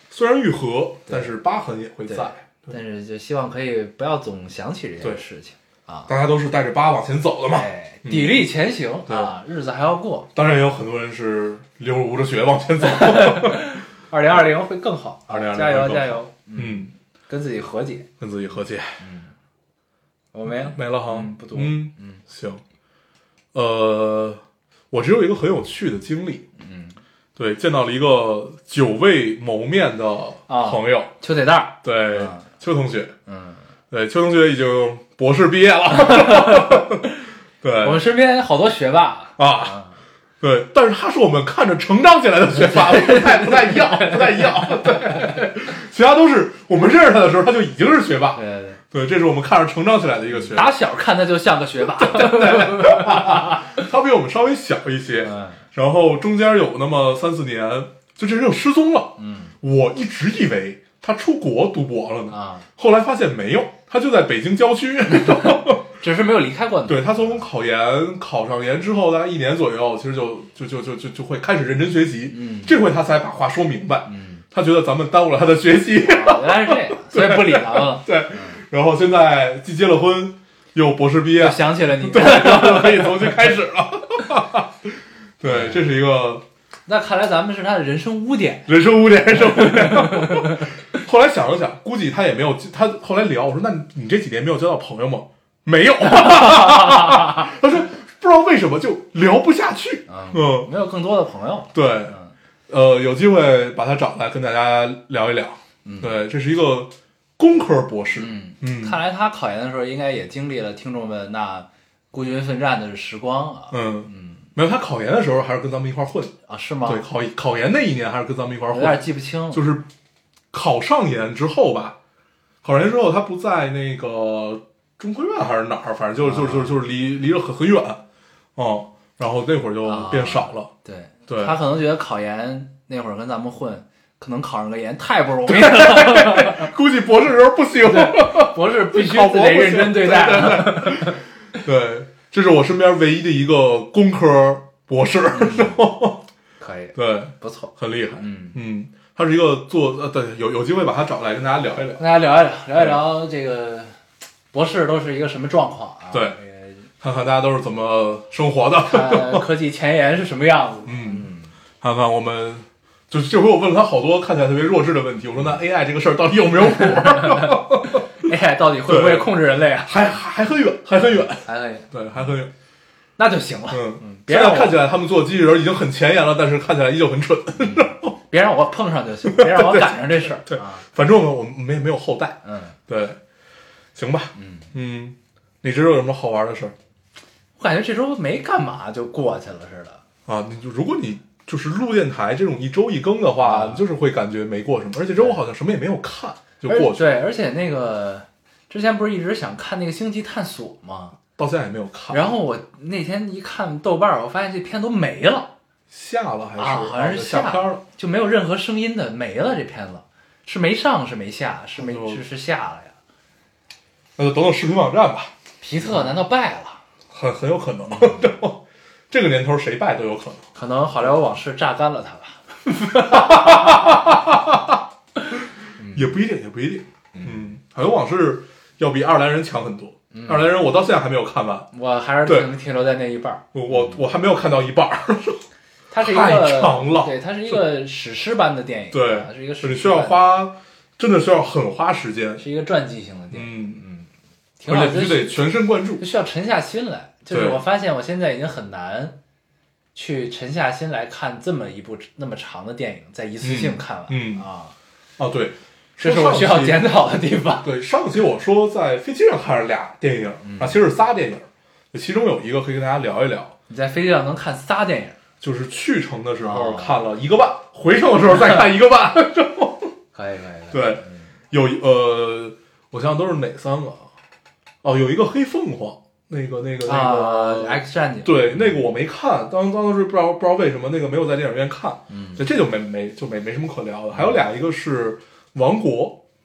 虽然愈合，但是疤痕也会在。但是就希望可以不要总想起这件事情啊，大家都是带着疤往前走的嘛。哎，砥砺前行对。啊，日子还要过，当然也有很多人是流着着血往前走。二零二零会更好，二零二零加油加油，嗯，跟自己和解。跟自己和解。嗯。我没了，没了哈，嗯不多。嗯。嗯行。呃，我只有一个很有趣的经历，嗯，对，见到了一个久未谋面的啊朋友，邱铁蛋儿，对，啊邱同学，嗯，对，邱同学已经博士毕业了，对我们身边好多学霸。啊，啊，对，但是他是我们看着成长起来的学霸，不太不太一样，不太一样，对，其他都是我们认识他的时候他就已经是学霸，对对对，这是我们看着成长起来的一个学霸，打小看他就像个学霸，他比我们稍微小一些，嗯然后中间有那么三四年，就这人又失踪了。嗯我一直以为他出国读博了呢，啊，后来发现没有，他就在北京郊区。只是没有离开过你，对他从考研考上研之后，大概一年左右，其实就就就就就就会开始认真学习。嗯这回他才把话说明白。嗯，他觉得咱们耽误了他的学习，啊原来是这样，所以不理他们了，对。然后现在既结了婚，又博士毕业，想起了你，然后可以重新开始了。对，这是一个那看来咱们是他的人生污点，人生污点，人生污点。后来想了想，估计他也没有，他后来聊，我说那你这几年没有交到朋友吗？没有，他说不知道为什么就聊不下去。嗯，嗯，没有更多的朋友。对，嗯呃，有机会把他找来跟大家聊一聊。对，这是一个工科博士。嗯，嗯看来他考研的时候应该也经历了听众们那孤军奋战的时光啊。嗯，嗯没有，他考研的时候还是跟咱们一块儿混。啊，是吗？对，考考研那一年还是跟咱们一块儿有点。记不清了。就是考上研之后吧，考上研之后他不在那个中科院还是哪儿，反正就是就是就是就是离离着很很远。哦，然后那会儿就变少了。对，对他可能觉得考研那会儿跟咱们混，可能考上个研太不容易了，估计博士时候不行。博士必须得认真对待。对，这是我身边唯一的一个工科博士，可以，对，不错。很厉害。嗯，嗯，他是一个做呃，对，有有机会把他找来跟大家聊一聊。跟大家聊一聊，聊一聊这个博士都是一个什么状况啊？对看看大家都是怎么生活的。看科技前沿是什么样子。嗯，看看我们，就这回我问了他好多看起来特别弱智的问题。我说那 AI 这个事儿到底有没有谱？AI 到底会不会控制人类啊？还还还很远，还很远。还很远，对，还很远。那就行了。嗯嗯，别让看起来他们做机器人已经很前沿了，但是看起来依旧很蠢。别让我碰上就行，别让我赶上这事儿。对啊，反正我们我们没没有后代。嗯对，行吧。嗯，嗯，你这周有什么好玩的事儿我感觉这周没干嘛就过去了似的。啊？你就如果你就是录电台这种一周一更的话，就是会感觉没过什么。而且这周我好像什么也没有看，就过去，对，而且那个之前不是一直想看那个《星际探索》吗？到现在也没有看。然后我那天一看豆瓣儿，我发现这片都没了，下了还是、啊好像是下下片了？就没有任何声音的，没了。这片子是没上是没下？是没是是下了呀？那就等等视频网站吧，皮特难道败了？很很有可能。这个年头谁败都有可能。可能好莱坞往事榨干了他吧。也不一定，也不一定。嗯，好像往事要比爱尔兰人强很多。爱尔兰人我到现在还没有看完，我还是对停停留在那一半儿。我我我还没有看到一半儿。它是一太个长了对，它是一个史诗般的电影，对啊是一个史诗你需要花，真的需要很花时间。是一个传记型的电影，嗯，嗯，而且必须得全神贯注。需要沉下心来。就是我发现我现在已经很难去沉下心来看这么一部那么长的电影，在一次性看完，嗯嗯啊，哦，对，这是我需要。检讨的地方。对，上期我说在飞机上看了俩电影，嗯啊，其实是仨电影，其中有一个可以跟大家聊一聊，你在飞机上能看仨电影，就是去程的时候哦看了一个半，回程的时候再看一个半。可以可以。可以对，嗯有呃，我想想都是哪三个啊？哦，有一个黑凤凰，那个那个那啊个，，X 战警，对，那个我没看，当当时不知道不知道为什么那个没有在电影院看，嗯这这就没没就没没什么可聊的。还有俩，一个是《王国》，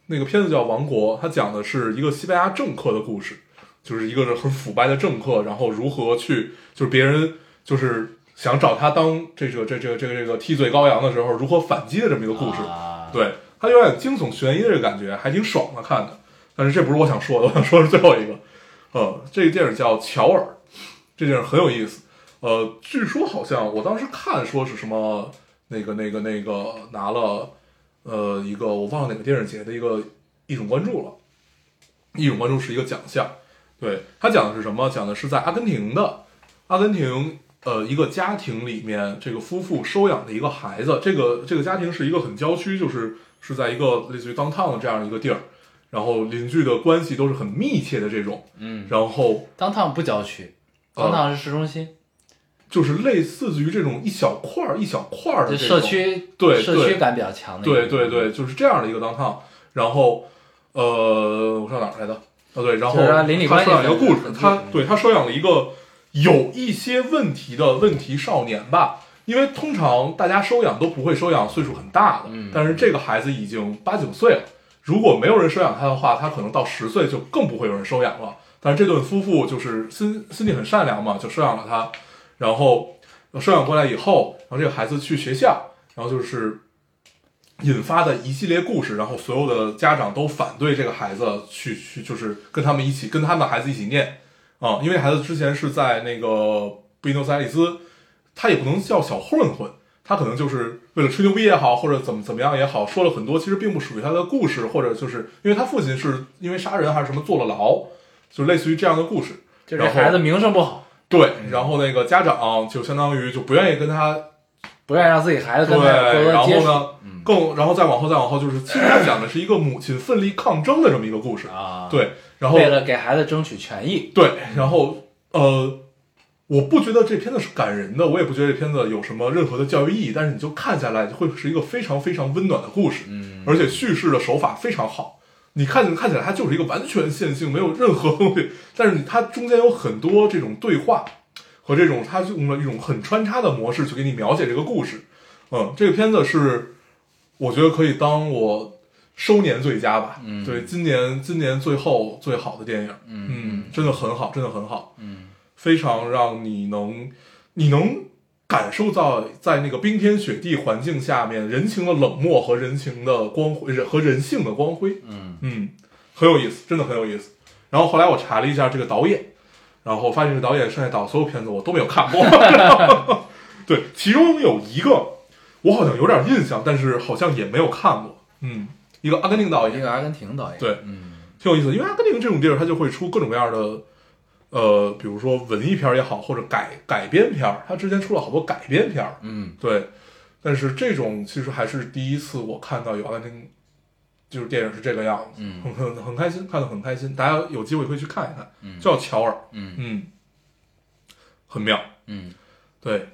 那个片子叫《王国》，它讲的是一个西班牙政客的故事，就是一个很腐败的政客，然后如何去就是别人就是想找他当这个这这个这个这个替罪羔羊的时候，如何反击的这么一个故事。啊，对，它有点惊悚悬疑的这个感觉，还挺爽的看的。但是这不是我想说的，我想说的是最后一个。呃，这个电影叫《乔尔》，这电影很有意思。呃，据说好像我当时看说是什么那个那个那个拿了呃一个我忘了哪个电影节的一个一种关注了，一种关注是一个奖项。对他讲的是什么？讲的是在阿根廷的阿根廷呃一个家庭里面，这个夫妇收养的一个孩子。这个这个家庭是一个很郊区，就是是在一个类似于 downtown 的这样一个地儿，然后邻居的关系都是很密切的这种。嗯，然后当趟不郊区，呃当趟是市中心，就是类似于这种一小块儿一小块儿的社区对对社区感比较强的，对对对，就是这样的一个 downtown。然后，呃，我上哪儿来的？哦，对，然后就是他邻里关系他收养一个故事，他对他收养了一个有一些问题的问题少年吧。因为通常大家收养都不会收养岁数很大的，嗯但是这个孩子已经八九岁了。如果没有人收养他的话，他可能到十岁就更不会有人收养了。但是这对夫妇就是心心地很善良嘛，就收养了他。然后收养过来以后，然后这个孩子去学校，然后就是引发的一系列故事，然后所有的家长都反对这个孩子去去，就是跟他们一起跟他们的孩子一起念啊、因为孩子之前是在那个布宜诺斯艾利斯，他也不能叫小混混，他可能就是为了吹牛逼也好，或者怎么怎么样也好，说了很多其实并不属于他的故事，或者就是因为他父亲是因为杀人还是什么坐了牢，就类似于这样的故事。就这孩子名声不好，对，然后那个家长就相当于就不愿意跟他不愿意让自己孩子对，跟他多然后呢，更然后再往后再往后，就是其实他讲的是一个母亲奋力抗争的这么一个故事。啊，，对，然后为了给孩子争取权益，对，然后呃，我不觉得这片子是感人的，我也不觉得这片子有什么任何的教育意义，但是你就看下来会是一个非常非常温暖的故事，嗯，而且叙事的手法非常好。你看看起来它就是一个完全线性，没有任何东西，但是它中间有很多这种对话和这种它用了一种很穿插的模式去给你描写这个故事。嗯，这个片子是我觉得可以当我收年最佳吧。嗯对，今年今年最后最好的电影。嗯，真的很好，真的很好。嗯非常让你能，你能感受到在那个冰天雪地环境下面人情的冷漠和人情的光辉，人和人性的光辉。嗯嗯，很有意思，真的很有意思。然后后来我查了一下这个导演，然后发现这个导演剩下导所有片子我都没有看过。对，其中有一个我好像有点印象，但是好像也没有看过。嗯，一个阿根廷导演，一个阿根廷导演，对嗯挺有意思的，因为阿根廷这种地儿，它就会出各种各样的，呃，比如说文艺片也好，或者改改编片儿。它之前出了好多改编片儿，嗯对。但是这种其实还是第一次我看到有阿根廷，就是电影是这个样子，嗯很很很开心，看得很开心。大家有机会可以去看一看，嗯叫乔尔，嗯嗯，很妙，嗯，对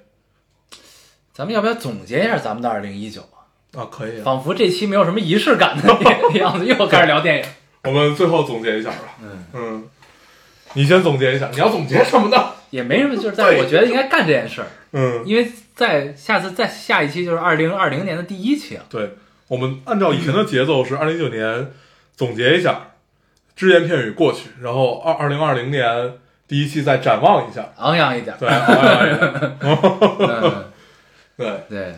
咱们要不要总结一下咱们的二零一九啊？啊，可以啊。仿佛这期没有什么仪式感的 样子，又开始聊电影。我们最后总结一下吧，嗯，嗯，你先总结一下，你要总结什么呢？也没什么，就是在我觉得应该干这件事儿，嗯，因为在下次再下一期就是二零二零年的第一期了。对，我们按照以前的节奏是二零一九年总结一下，只言片语过去，然后二二零二零年第一期再展望一下，昂扬一点，对，好像也嗯，对。对，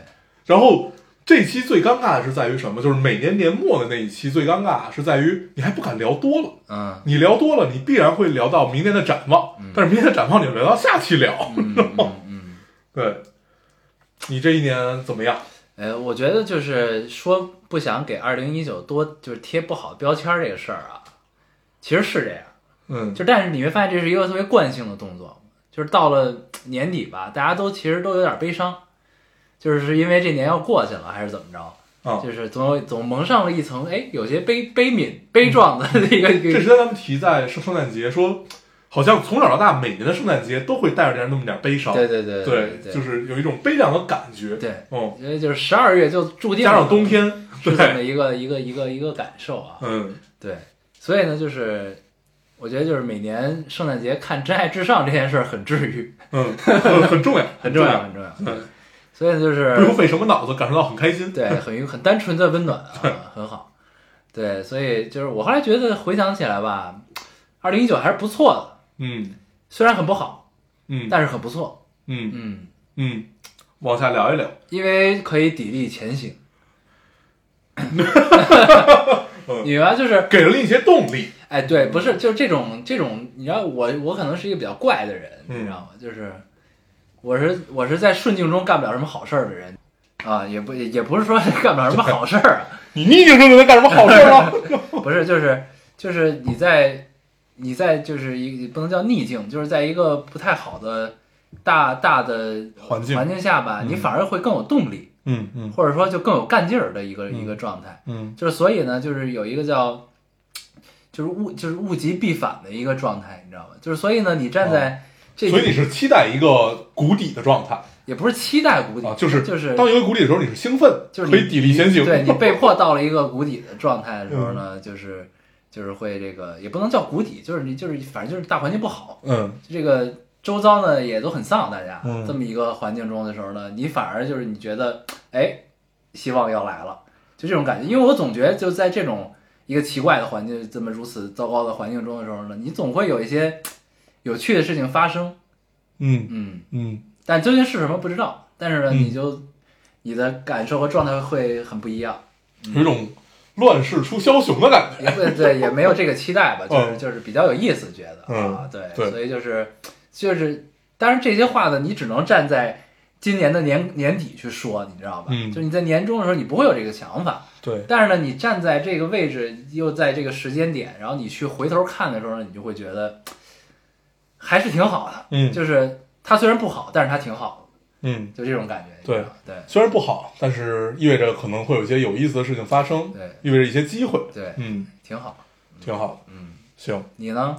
然后这期最尴尬的是在于什么？就是每年年末的那一期最尴尬是在于你还不敢聊多了，嗯你聊多了，你必然会聊到明年的展望，但是明年的展望你就聊到下期聊，嗯嗯嗯。对。你这一年怎么样？呃，我觉得就是说不想给二零一九多就是贴不好标签儿这个事儿啊，其实是这样。嗯，就但是你会发现这是一个特别惯性的动作，就是到了年底吧，大家都其实都有点悲伤，就是是因为这年要过去了，还是怎么着？啊，就是总有总蒙上了一层哎，有些悲悲悯、悲壮的一个。这之前咱们提在圣圣诞节说，好像从小到大每年的圣诞节都会带着点那么点悲伤，对对对对，对，就是有一种悲凉的感觉，对，嗯，因为就是十二月就注定加上冬天，是这么对，一个一个一个一个感受啊。嗯对，所以呢，就是我觉得就是每年圣诞节看《真爱至上》这件事儿很治愈，嗯，很 很重要，很重要，很重要。对，所以就是不用费什么脑子，感受到很开心，对，很很单纯的温暖 啊，很好。对，所以就是我后来觉得回想起来吧，二零一九还是不错的，嗯虽然很不好，嗯，但是很不错。嗯嗯，嗯，往下聊一聊，因为可以砥砺前行。你明白？就是给了你一些动力，哎，对，不是，就是这种这种，你知道我我可能是一个比较怪的人，嗯你知道吗？就是我是我是在顺境中干不了什么好事儿的人。啊，也不也不是说 干不了什么好事儿。啊，你逆境中能干什么好事儿吗？不是，就是就是你在你在就是一不能叫逆境，就是在一个不太好的大大的环境。环境下吧，嗯。你反而会更有动力，嗯嗯。或者说就更有干劲儿的一个、嗯。一个状态。嗯。就是所以呢，就是有一个叫就是物就是物极必反的一个状态，你知道吗？就是所以呢，你站在所以你是期待一个谷底的状态。也不是期待谷底啊，就是就是当一个谷底的时候，你是兴奋，就是可以砥砺前行，对你被迫到了一个谷底的状态的时候呢，就是就是会这个也不能叫谷底，就是你就是反正就是大环境不好，嗯。这个周遭呢也都很丧，大家、嗯。这么一个环境中的时候呢，你反而就是你觉得哎，希望要来了，就这种感觉。因为我总觉得就在这种一个奇怪的环境，这么如此糟糕的环境中的时候呢，你总会有一些有趣的事情发生，嗯嗯，嗯。但究竟是什么不知道，但是呢，嗯。你就你的感受和状态会很不一样。有一种乱世出枭雄的感觉，也不对，也没有这个期待吧，就是嗯。就是比较有意思，觉得啊对所以就是就是，当然这些话呢，你只能站在今年的年年底去说，你知道吧？嗯。就你在年终的时候，你不会有这个想法，对，但是呢，你站在这个位置，又在这个时间点，然后你去回头看的时候呢，你就会觉得还是挺好的。嗯就是它虽然不好，但是它挺好嗯，，就这种感觉。对对虽然不好，但是意味着可能会有一些有意思的事情发生，对意味着一些机会。对，嗯，挺好。挺好。嗯，行，你呢？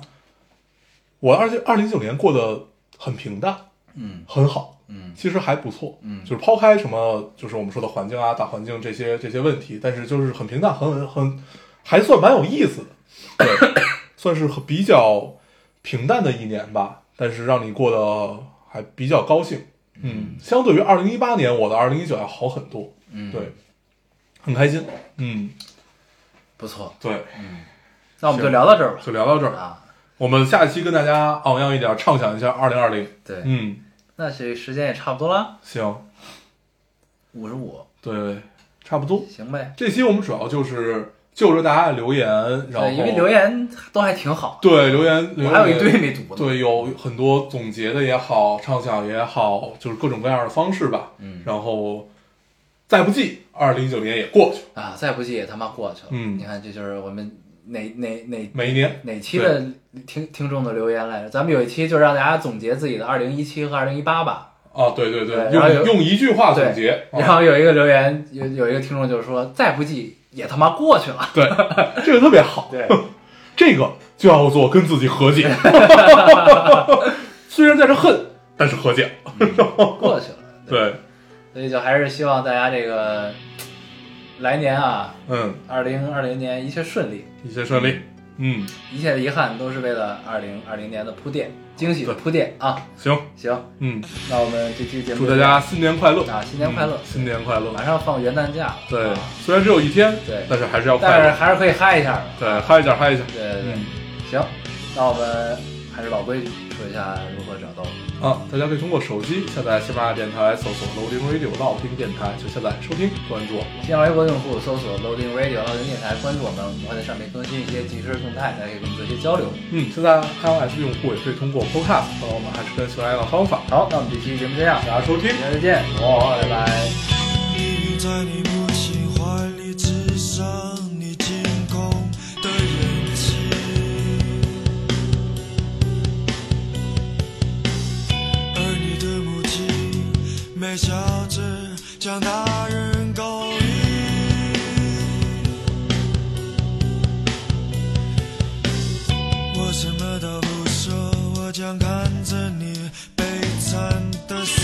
我二二零一九年过得很平淡，嗯很好，嗯其实还不错。嗯就是抛开什么，就是我们说的环境啊、大环境这些这些问题，但是就是很平淡，很很还算蛮有意思的，对，算是比较平淡的一年吧。但是让你过得还比较高兴，嗯，相对于二零一八年，我的二零一九要好很多，嗯，对，很开心，嗯，不错。对，嗯那我们就聊到这儿吧。就聊到这儿。啊，我们下一期跟大家昂扬一点，畅想一下二零二零，对，嗯，那这时间也差不多了，行，五十五，对，差不多。行呗。这期我们主要就是就着大家的留言，然后对，因为留言都还挺好，对留言，留言我还有一堆没读呢。对，有很多总结的也好，畅想也好，就是各种各样的方式吧。嗯然后再不济，二零一九年也过去，啊，再不济也他妈过去了。嗯你看，这就是我们哪哪哪每一年哪期的听听众的留言来着？咱们有一期就是让大家总结自己的二零一七和二零一八吧。啊，对对对用用一句话总结，啊然后有一个留言，有有一个听众就是说：“再不济也他妈过去了。对这个特别好，对，这个就要做跟自己和解。虽然在这恨，但是和解嗯。过去了。对，所以就还是希望大家这个来年啊，嗯，二零二零年一切顺利，一切顺利。嗯，一切的遗憾都是为了二零二零年的铺垫，惊喜的铺垫啊。行，行，嗯，那我们这期节目祝大家新年快乐。啊新年快乐。嗯新年快乐。马上放元旦假了，对啊，虽然只有一天，对。但是还是要快但是。还是可以嗨一下的。对，嗨一下，嗨一下。对对对，嗯。行，那我们还是老规矩，说一下如何找到我。啊，大家可以通过手机下载喜马拉雅电台，搜索 Loading Radio 老听电台，就下载收听关注我们。新浪微博用户搜索 Loading Radio 老丁电台，关注我们，我们会在上面更新一些即时动态，大家可以跟我们做一些交流。嗯，现在 iOS 用户也可以通过 Podcast 我们，还是跟喜马拉雅的方法。好，那我们这期节目这样，大家收听大家再见，拜拜。你在你母亲怀里，微笑着将大人勾引。我什么都不说，我将看着你悲惨的死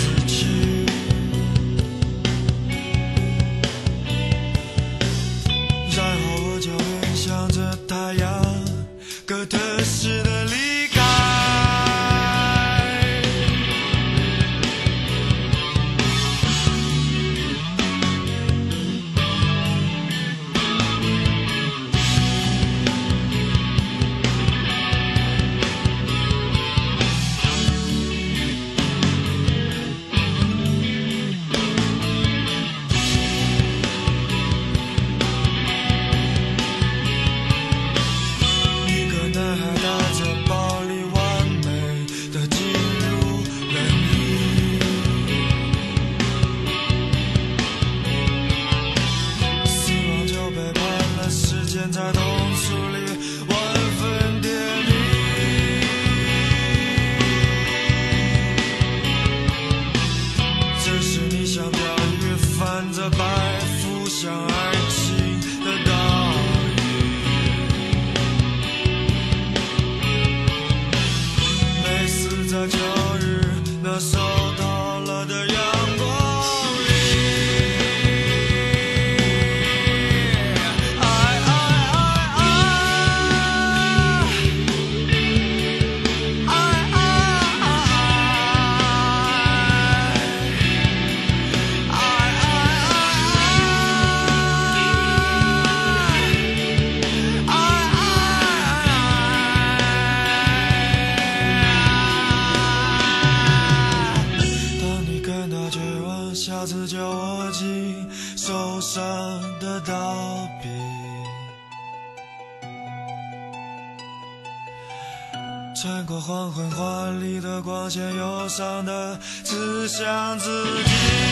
伤的只想自己。